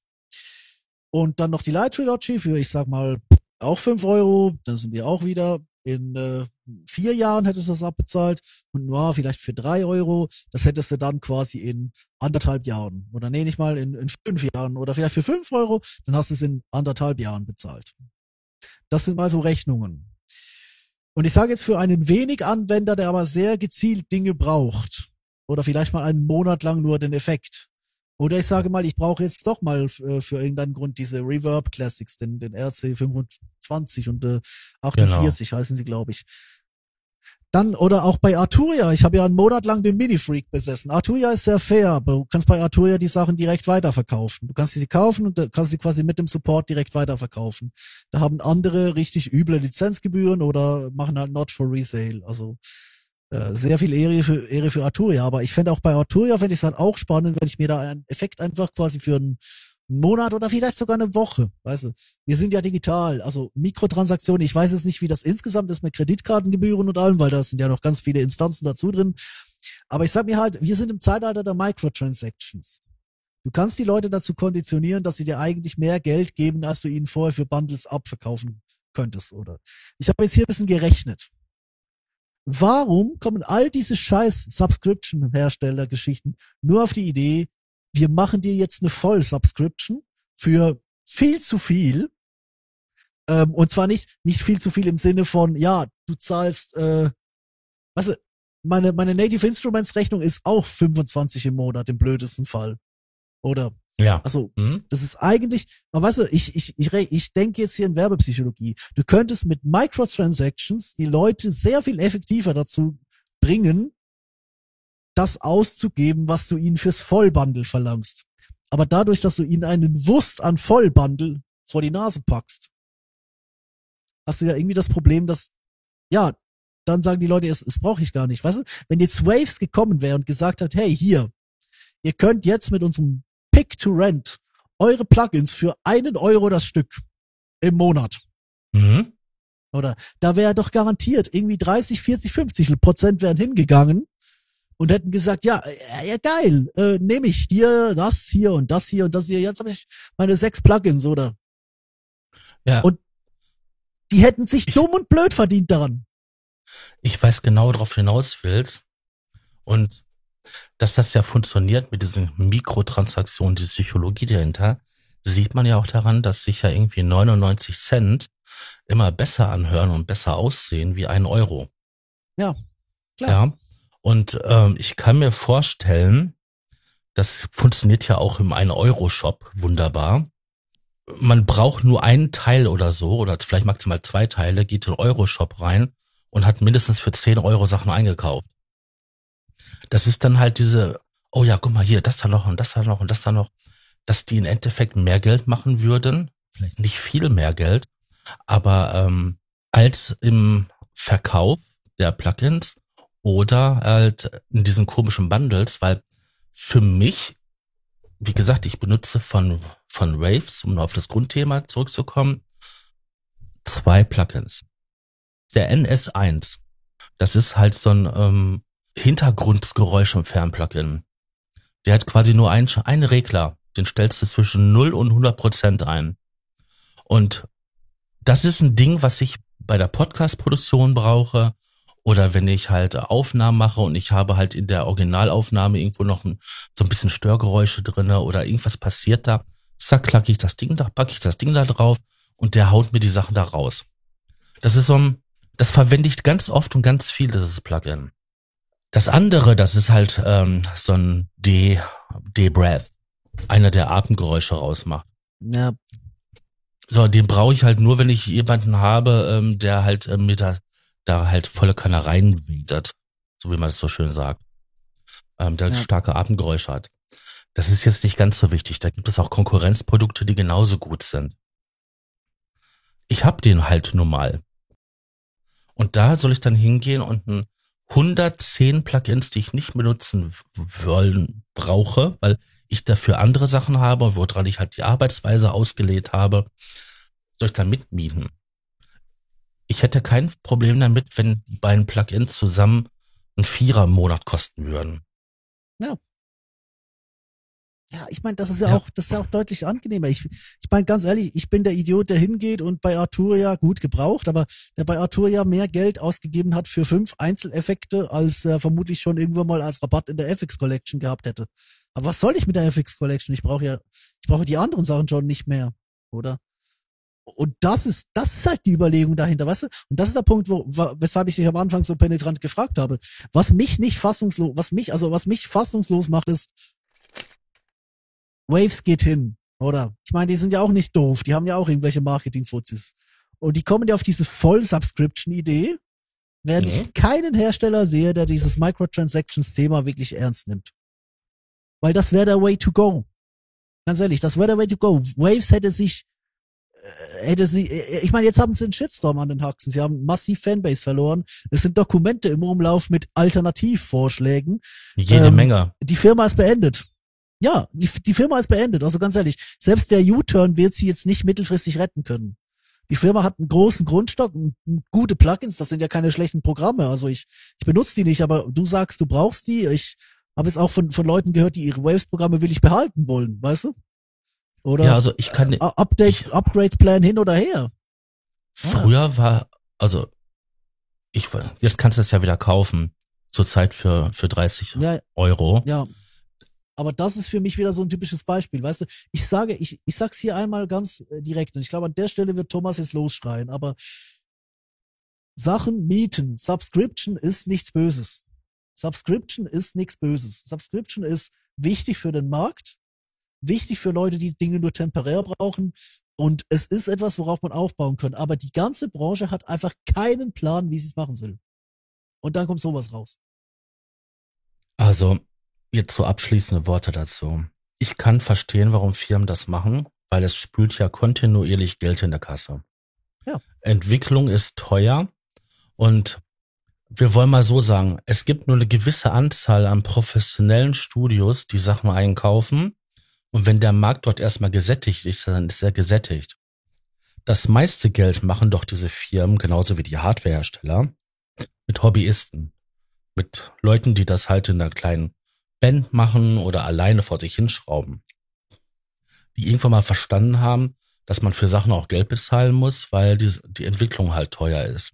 Speaker 2: Und dann noch die Light Trilogy für, ich sag mal, auch fünf Euro, dann sind wir auch wieder in äh, vier Jahren hättest du das abbezahlt. Und nur vielleicht für drei Euro, das hättest du dann quasi in anderthalb Jahren. Oder nee, nicht mal in, in fünf Jahren. Oder vielleicht für fünf Euro, dann hast du es in anderthalb Jahren bezahlt. Das sind mal so Rechnungen. Und ich sage jetzt für einen wenig Anwender, der aber sehr gezielt Dinge braucht. Oder vielleicht mal einen Monat lang nur den Effekt, oder ich sage mal, ich brauche jetzt doch mal äh, für irgendeinen Grund diese Reverb Classics, den, den RC 25 und äh, 48 genau. heißen sie, glaube ich. Dann, oder auch bei Arturia. Ich habe ja einen Monat lang den Mini-Freak besessen. Arturia ist sehr fair, aber du kannst bei Arturia die Sachen direkt weiterverkaufen. Du kannst sie kaufen und kannst sie quasi mit dem Support direkt weiterverkaufen. Da haben andere richtig üble Lizenzgebühren oder machen halt not for resale. Also äh, sehr viel Ehre für, Ehre für Arturia, aber ich fände auch bei Arturia fände ich es halt auch spannend, wenn ich mir da einen Effekt einfach quasi für einen Monat oder vielleicht sogar eine Woche, weißt du. Wir sind ja digital, also Mikrotransaktionen, ich weiß jetzt nicht, wie das insgesamt ist mit Kreditkartengebühren und allem, weil da sind ja noch ganz viele Instanzen dazu drin. Aber ich sag mir halt, wir sind im Zeitalter der Microtransactions. Du kannst die Leute dazu konditionieren, dass sie dir eigentlich mehr Geld geben, als du ihnen vorher für Bundles abverkaufen könntest, oder? Ich habe jetzt hier ein bisschen gerechnet. Warum kommen all diese scheiß Subscription-Hersteller-Geschichten nur auf die Idee, wir machen dir jetzt eine Voll-Subscription für viel zu viel. Ähm, und zwar nicht, nicht viel zu viel im Sinne von, ja, du zahlst, äh, weißt du, meine, meine Native Instruments Rechnung ist auch 25 im Monat im blödesten Fall. Oder
Speaker 1: Ja.
Speaker 2: Also,
Speaker 1: Hm?
Speaker 2: das ist eigentlich, man weißt du, ich, ich, ich, ich denke jetzt hier in Werbepsychologie. Du könntest mit Microtransactions die Leute sehr viel effektiver dazu bringen, das auszugeben, was du ihnen fürs Vollbundle verlangst. Aber dadurch, dass du ihnen einen Wust an Vollbundle vor die Nase packst, hast du ja irgendwie das Problem, dass, ja, dann sagen die Leute, es, es brauche ich gar nicht. Weißt du, wenn jetzt Waves gekommen wäre und gesagt hat, hey, hier, ihr könnt jetzt mit unserem Pick to Rent eure Plugins für einen Euro das Stück im Monat.
Speaker 1: Mhm.
Speaker 2: Oder da wäre doch garantiert irgendwie 30, 40, 50 Prozent wären hingegangen und hätten gesagt, ja, äh, ja geil, äh, nehme ich hier das hier und das hier und das hier. Jetzt habe ich meine sechs Plugins oder
Speaker 1: Ja.
Speaker 2: Und- die hätten sich dumm und blöd verdient daran.
Speaker 1: ich weiß genau, worauf du hinaus willst. Und dass das ja funktioniert mit diesen Mikrotransaktionen, die Psychologie dahinter, sieht man ja auch daran, dass sich ja irgendwie 99 Cent immer besser anhören und besser aussehen wie ein Euro.
Speaker 2: Ja, klar.
Speaker 1: Ja. Und ähm, ich kann mir vorstellen, das funktioniert ja auch im 1-Euro-Shop wunderbar. Man braucht nur einen Teil oder so, oder vielleicht maximal zwei Teile, geht in den Euro-Shop rein und hat mindestens für 10 Euro Sachen eingekauft. Das ist dann halt diese, oh ja, guck mal hier, das da noch und das da noch und das da noch, dass die im Endeffekt mehr Geld machen würden, vielleicht nicht viel mehr Geld, aber ähm, als im Verkauf der Plugins oder halt in diesen komischen Bundles, weil für mich, wie gesagt, ich benutze von, von Waves, um auf das Grundthema zurückzukommen, zwei Plugins. Der NS1, das ist halt so ein ähm, Hintergrundgeräusch im Fernplugin. Der hat quasi nur einen, einen Regler, den stellst du zwischen 0 und 100 Prozent ein. Und das ist ein Ding, was ich bei der Podcast-Produktion brauche oder wenn ich halt Aufnahmen mache und ich habe halt in der Originalaufnahme irgendwo noch ein, so ein bisschen Störgeräusche drinne oder irgendwas passiert da, zack, klack ich das Ding da, packe ich das Ding da drauf und der haut mir die Sachen da raus. Das ist so ein, das verwende ich ganz oft und ganz viel, dieses Plugin. Das andere, das ist halt ähm, so ein D, D-Breath, einer der Atemgeräusche rausmacht.
Speaker 2: Ja,
Speaker 1: So, den brauche ich halt nur, wenn ich jemanden habe, ähm, der halt ähm, mir da, da halt volle Kanne reinwedert, so wie man es so schön sagt. Ähm, der
Speaker 2: Ja.
Speaker 1: starke Atemgeräusche hat. Das ist jetzt nicht ganz so wichtig. Da gibt es auch Konkurrenzprodukte, die genauso gut sind. Ich hab den halt nun mal. Und da soll ich dann hingehen und ein 110 Plugins, die ich nicht benutzen wollen, brauche, weil ich dafür andere Sachen habe woran ich halt die Arbeitsweise ausgelegt habe, soll ich dann mitmieten. Ich hätte kein Problem damit, wenn die beiden Plugins zusammen einen Vierer im Monat kosten würden.
Speaker 2: Ja, ich meine, das ist ja,
Speaker 1: Ja.
Speaker 2: auch, das ist ja auch deutlich angenehmer. Ich, ich meine, ganz ehrlich, ich bin der Idiot, der hingeht und bei Arturia gut gebraucht, aber der bei Arturia mehr Geld ausgegeben hat für fünf Einzeleffekte, als er vermutlich schon irgendwann mal als Rabatt in der FX Collection gehabt hätte. Aber was soll ich mit der FX Collection? Ich brauche ja, ich brauche die anderen Sachen schon nicht mehr, oder? Und das ist, das ist halt die Überlegung dahinter, weißt du? Und das ist der Punkt, wo, weshalb ich dich am Anfang so penetrant gefragt habe. Was mich nicht fassungslos, was mich, also was mich fassungslos macht, ist, Waves geht hin, oder? Ich meine, die sind ja auch nicht doof, die haben ja auch irgendwelche Marketing-Fuzis. Und die kommen ja auf diese Voll-Subscription-Idee, während
Speaker 1: Mhm.
Speaker 2: ich keinen Hersteller sehe, der dieses Microtransactions-Thema wirklich ernst nimmt. Weil das wäre der Way to go. Ganz ehrlich, das wäre der Way to go. Waves hätte sich, äh, hätte sie, äh, ich meine, jetzt haben sie einen Shitstorm an den Haxen. Sie haben massiv Fanbase verloren. Es sind Dokumente im Umlauf mit Alternativvorschlägen
Speaker 1: Jede
Speaker 2: Ähm,
Speaker 1: Menge.
Speaker 2: die Firma ist beendet. Ja, die, die Firma ist beendet. Also ganz ehrlich, selbst der U-Turn wird sie jetzt nicht mittelfristig retten können. Die Firma hat einen großen Grundstock, und gute Plugins, das sind ja keine schlechten Programme. Also ich, ich benutze die nicht, aber du sagst, du brauchst die. Ich habe es auch von, von Leuten gehört, die ihre Waves-Programme will ich behalten wollen, weißt du? Oder
Speaker 1: Ja, also ich kann,
Speaker 2: äh, Update,
Speaker 1: ich-
Speaker 2: Upgrade-Plan hin oder her.
Speaker 1: früher war, also, ich, jetzt kannst du es ja wieder kaufen. Zurzeit für, für 30
Speaker 2: Ja,
Speaker 1: Euro.
Speaker 2: Ja. Aber das ist für mich wieder so ein typisches Beispiel, weißt du? Ich sage, ich, ich sag's hier einmal ganz äh, direkt und ich glaube, an der Stelle wird Thomas jetzt losschreien, aber Sachen mieten, Subscription ist nichts Böses. Subscription ist nichts Böses. Subscription ist wichtig für den Markt. wichtig für Leute, die Dinge nur temporär brauchen. Und es ist etwas, worauf man aufbauen kann. Aber die ganze Branche hat einfach keinen Plan, wie sie es machen will. Und dann kommt sowas raus.
Speaker 1: Also, jetzt so abschließende Worte dazu. Ich kann verstehen, warum Firmen das machen, weil es spült ja kontinuierlich Geld in der Kasse.
Speaker 2: Ja.
Speaker 1: Entwicklung ist teuer und wir wollen mal so sagen, es gibt nur eine gewisse Anzahl an professionellen Studios, die Sachen einkaufen und wenn der Markt dort erstmal gesättigt ist, dann ist er gesättigt. Das meiste Geld machen doch diese Firmen, genauso wie die Hardwarehersteller, mit Hobbyisten. Mit Leuten, die das halt in einer kleinen Band machen oder alleine vor sich hinschrauben. Die irgendwann mal verstanden haben, dass man für Sachen auch Geld bezahlen muss, weil die, die Entwicklung halt teuer ist.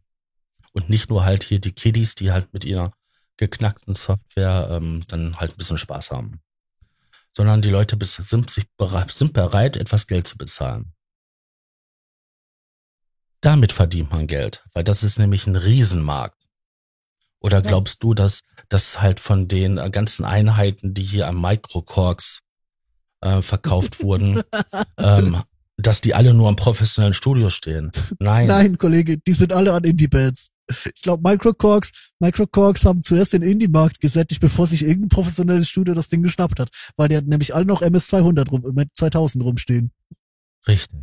Speaker 1: Und nicht nur halt hier die Kiddies, die halt mit ihrer geknackten Software ähm, dann halt ein bisschen Spaß haben sondern die Leute sind, sich bereit, sind bereit, etwas Geld zu bezahlen. Damit verdient man Geld, weil das ist nämlich ein Riesenmarkt. Oder glaubst du, dass das halt von den ganzen Einheiten, die hier am Microcorks äh, verkauft wurden, ähm, dass die alle nur am professionellen Studio stehen? Nein.
Speaker 2: Nein, Kollege, die sind alle an Indie-Bands. Ich glaube, Microcorks, Microcorks haben zuerst den Indie-Markt gesättigt, bevor sich irgendein professionelles Studio das Ding geschnappt hat. Weil die hatten nämlich alle noch MS200 rum, mit 2000 rumstehen.
Speaker 1: Richtig.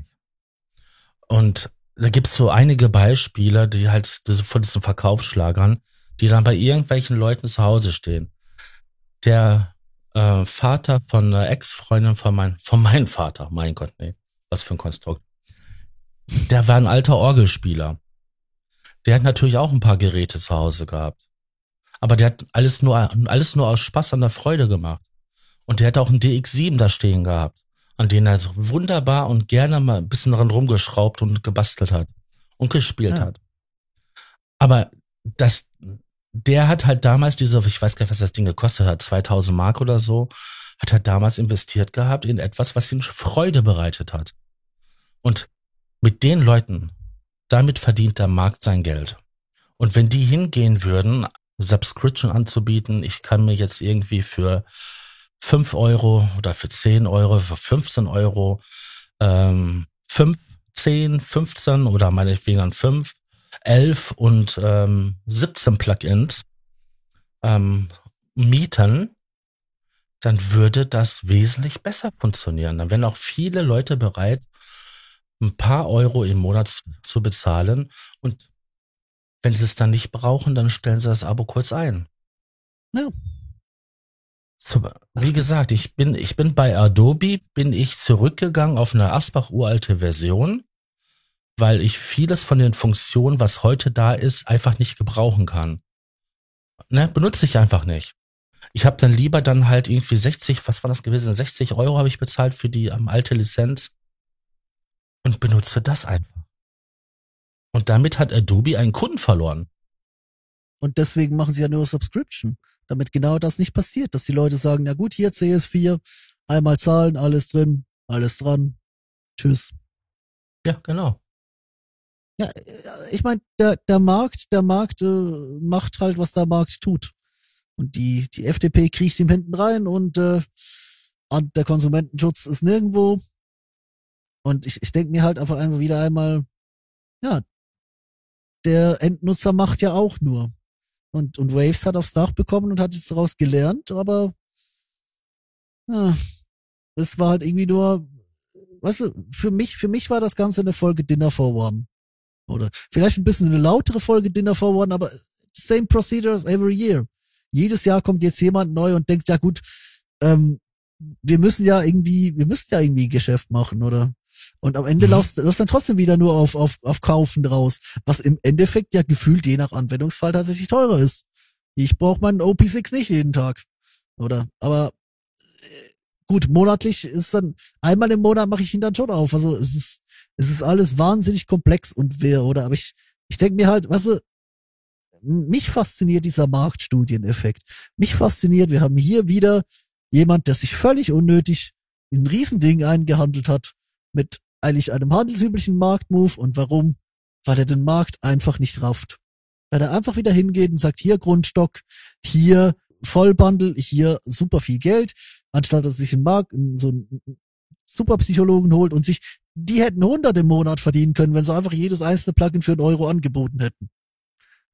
Speaker 1: Und da gibt's so einige Beispiele, die halt von diesen Verkaufsschlagern, die dann bei irgendwelchen Leuten zu Hause stehen. Der äh, Vater von einer Ex-Freundin von, mein, von meinem Vater, mein Gott, nee, was für ein Konstrukt. Der war ein alter Orgelspieler der hat natürlich auch ein paar Geräte zu Hause gehabt. Aber der hat alles nur, alles nur aus Spaß an der Freude gemacht. Und der hat auch einen DX7 da stehen gehabt, an den er so wunderbar und gerne mal ein bisschen dran rumgeschraubt und gebastelt hat und gespielt ja. hat. Aber das, der hat halt damals diese, ich weiß gar nicht, was das Ding gekostet hat, 2000 Mark oder so, hat er damals investiert gehabt in etwas, was ihm Freude bereitet hat. Und mit den Leuten damit verdient der Markt sein Geld. Und wenn die hingehen würden, Subscription anzubieten, ich kann mir jetzt irgendwie für 5 Euro oder für 10 Euro, für 15 Euro, ähm, 5, 10, 15 oder meinetwegen dann 5, 11 und ähm, 17 Plugins ähm, mieten, dann würde das wesentlich besser funktionieren. Dann wären auch viele Leute bereit, ein paar Euro im Monat zu bezahlen und wenn sie es dann nicht brauchen, dann stellen sie das Abo kurz ein. Ja. Wie gesagt, ich bin, ich bin bei Adobe, bin ich zurückgegangen auf eine Asbach uralte Version, weil ich vieles von den Funktionen, was heute da ist, einfach nicht gebrauchen kann. Ne, benutze ich einfach nicht. Ich habe dann lieber dann halt irgendwie 60, was war das gewesen? 60 Euro habe ich bezahlt für die um, alte Lizenz und benutze das einfach. Und damit hat Adobe einen Kunden verloren.
Speaker 2: Und deswegen machen sie ja nur Subscription, damit genau das nicht passiert, dass die Leute sagen, na gut, hier CS4, einmal zahlen, alles drin, alles dran, tschüss.
Speaker 1: Ja, genau.
Speaker 2: Ja, ich meine, der, der Markt, der Markt äh, macht halt, was der Markt tut. Und die, die FDP kriecht ihm hinten rein und äh, der Konsumentenschutz ist nirgendwo. Und ich, ich denke mir halt einfach einmal wieder einmal, ja, der Endnutzer macht ja auch nur. Und, und Waves hat aufs Dach bekommen und hat jetzt daraus gelernt, aber ja, es war halt irgendwie nur, weißt du, für mich, für mich war das Ganze eine Folge Dinner for One. Oder vielleicht ein bisschen eine lautere Folge Dinner for One, aber same procedure as every year. Jedes Jahr kommt jetzt jemand neu und denkt, ja gut, ähm, wir müssen ja irgendwie, wir müssen ja irgendwie Geschäft machen, oder? Und am Ende mhm. laufst du dann trotzdem wieder nur auf, auf, auf Kaufen draus, was im Endeffekt ja gefühlt je nach Anwendungsfall tatsächlich teurer ist. Ich brauche meinen OP6 nicht jeden Tag. Oder? Aber äh, gut, monatlich ist dann, einmal im Monat mache ich ihn dann schon auf. Also es ist, es ist alles wahnsinnig komplex und wer, oder? Aber ich, ich denke mir halt, weißt du, mich fasziniert dieser Marktstudieneffekt. Mich fasziniert, wir haben hier wieder jemand, der sich völlig unnötig ein Riesending eingehandelt hat mit eigentlich einem handelsüblichen Marktmove. Und warum? Weil er den Markt einfach nicht rafft. Weil er einfach wieder hingeht und sagt, hier Grundstock, hier Vollbundle, hier super viel Geld, anstatt dass sich ein Markt, so einen Superpsychologen holt und sich, die hätten 100 im Monat verdienen können, wenn sie einfach jedes einzelne Plugin für einen Euro angeboten hätten.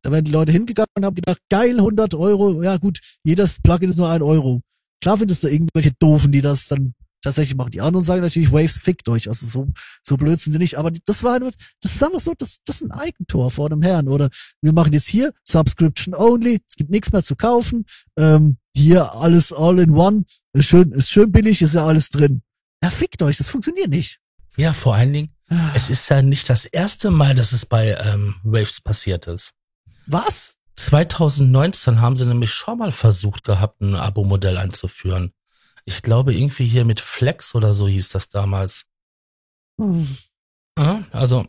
Speaker 2: Da wären die Leute hingegangen und haben gedacht, geil, 100 Euro, ja gut, jedes Plugin ist nur ein Euro. Klar findest du irgendwelche Doofen, die das dann tatsächlich machen. Die anderen sagen natürlich, Waves fickt euch. Also so, so blöd sind sie nicht. Aber das war, das ist einfach so, das, das ist ein Eigentor vor dem Herrn. Oder wir machen jetzt hier Subscription only. Es gibt nichts mehr zu kaufen. Ähm, hier alles all in one. Ist schön, ist schön billig, ist ja alles drin. Ja, fickt euch. Das funktioniert nicht.
Speaker 1: Ja, vor allen Dingen, ah. es ist ja nicht das erste Mal, dass es bei ähm, Waves passiert ist.
Speaker 2: Was?
Speaker 1: 2019 haben sie nämlich schon mal versucht gehabt, ein Abo-Modell einzuführen. Ich glaube, irgendwie hier mit Flex oder so hieß das damals. Hm. Ja, also,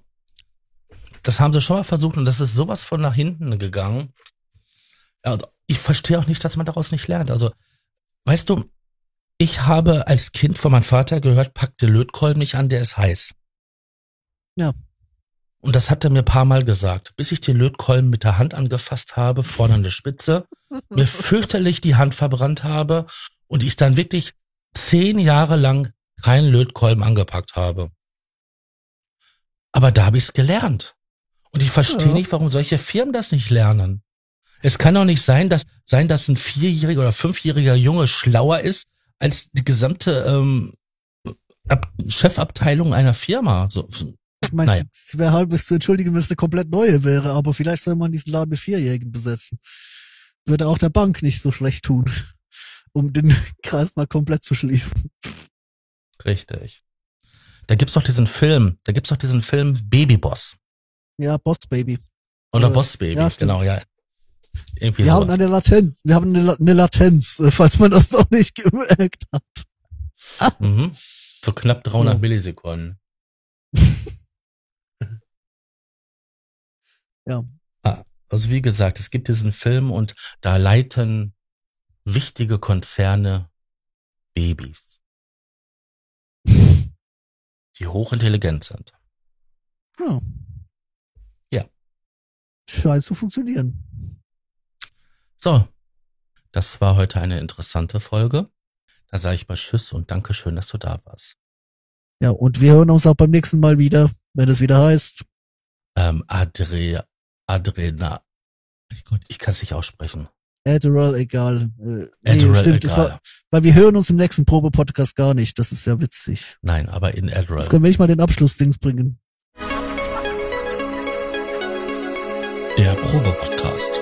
Speaker 1: das haben sie schon mal versucht und das ist sowas von nach hinten gegangen. Ja, ich verstehe auch nicht, dass man daraus nicht lernt. Also, weißt du, ich habe als Kind von meinem Vater gehört, pack den Lötkolben nicht an, der ist heiß.
Speaker 2: Ja.
Speaker 1: Und das hat er mir paar Mal gesagt, bis ich den Lötkolben mit der Hand angefasst habe, vorne an der Spitze, mir fürchterlich die Hand verbrannt habe und ich dann wirklich zehn Jahre lang keinen Lötkolben angepackt habe. Aber da habe ich's gelernt. Und ich verstehe ja. nicht, warum solche Firmen das nicht lernen. Es kann doch nicht sein, dass sein, dass ein vierjähriger oder fünfjähriger Junge schlauer ist als die gesamte ähm, Ab Chefabteilung einer Firma. So,
Speaker 2: ich meine, naja. es wäre halb bis zu entschuldigen, wenn es eine komplett neue wäre, aber vielleicht soll man diesen Laden mit Vierjährigen besetzen. Würde auch der Bank nicht so schlecht tun um den Kreis mal komplett zu schließen.
Speaker 1: Richtig. Da gibt's doch diesen Film, da gibt's doch diesen Film Baby Boss.
Speaker 2: Ja, Boss Baby.
Speaker 1: Oder äh, Boss Baby, ja, genau, ja.
Speaker 2: Irgendwie wir sowas. haben eine Latenz, wir haben eine, eine, Latenz, äh, falls man das noch nicht gemerkt hat.
Speaker 1: Ah. Mhm. So knapp 300 ja. Millisekunden.
Speaker 2: ja.
Speaker 1: Ah, also wie gesagt, es gibt diesen Film und da leiten wichtige Konzerne Babys, die hochintelligent sind.
Speaker 2: Ja.
Speaker 1: Ja.
Speaker 2: Scheint zu funktionieren.
Speaker 1: So, das war heute eine interessante Folge. Da sage ich mal Tschüss und Dankeschön, dass du da warst.
Speaker 2: Ja, und wir hören uns auch beim nächsten Mal wieder, wenn es wieder heißt.
Speaker 1: Ähm, Adre, Adrena. Ich, ich kann es nicht aussprechen.
Speaker 2: Adderall, egal. Äh, nee, stimmt, egal. War, weil wir hören uns im nächsten Probe-Podcast gar nicht. Das ist ja witzig.
Speaker 1: Nein, aber in Adderall.
Speaker 2: Jetzt können wir nicht mal den Abschlussdings bringen.
Speaker 1: Der Probe-Podcast.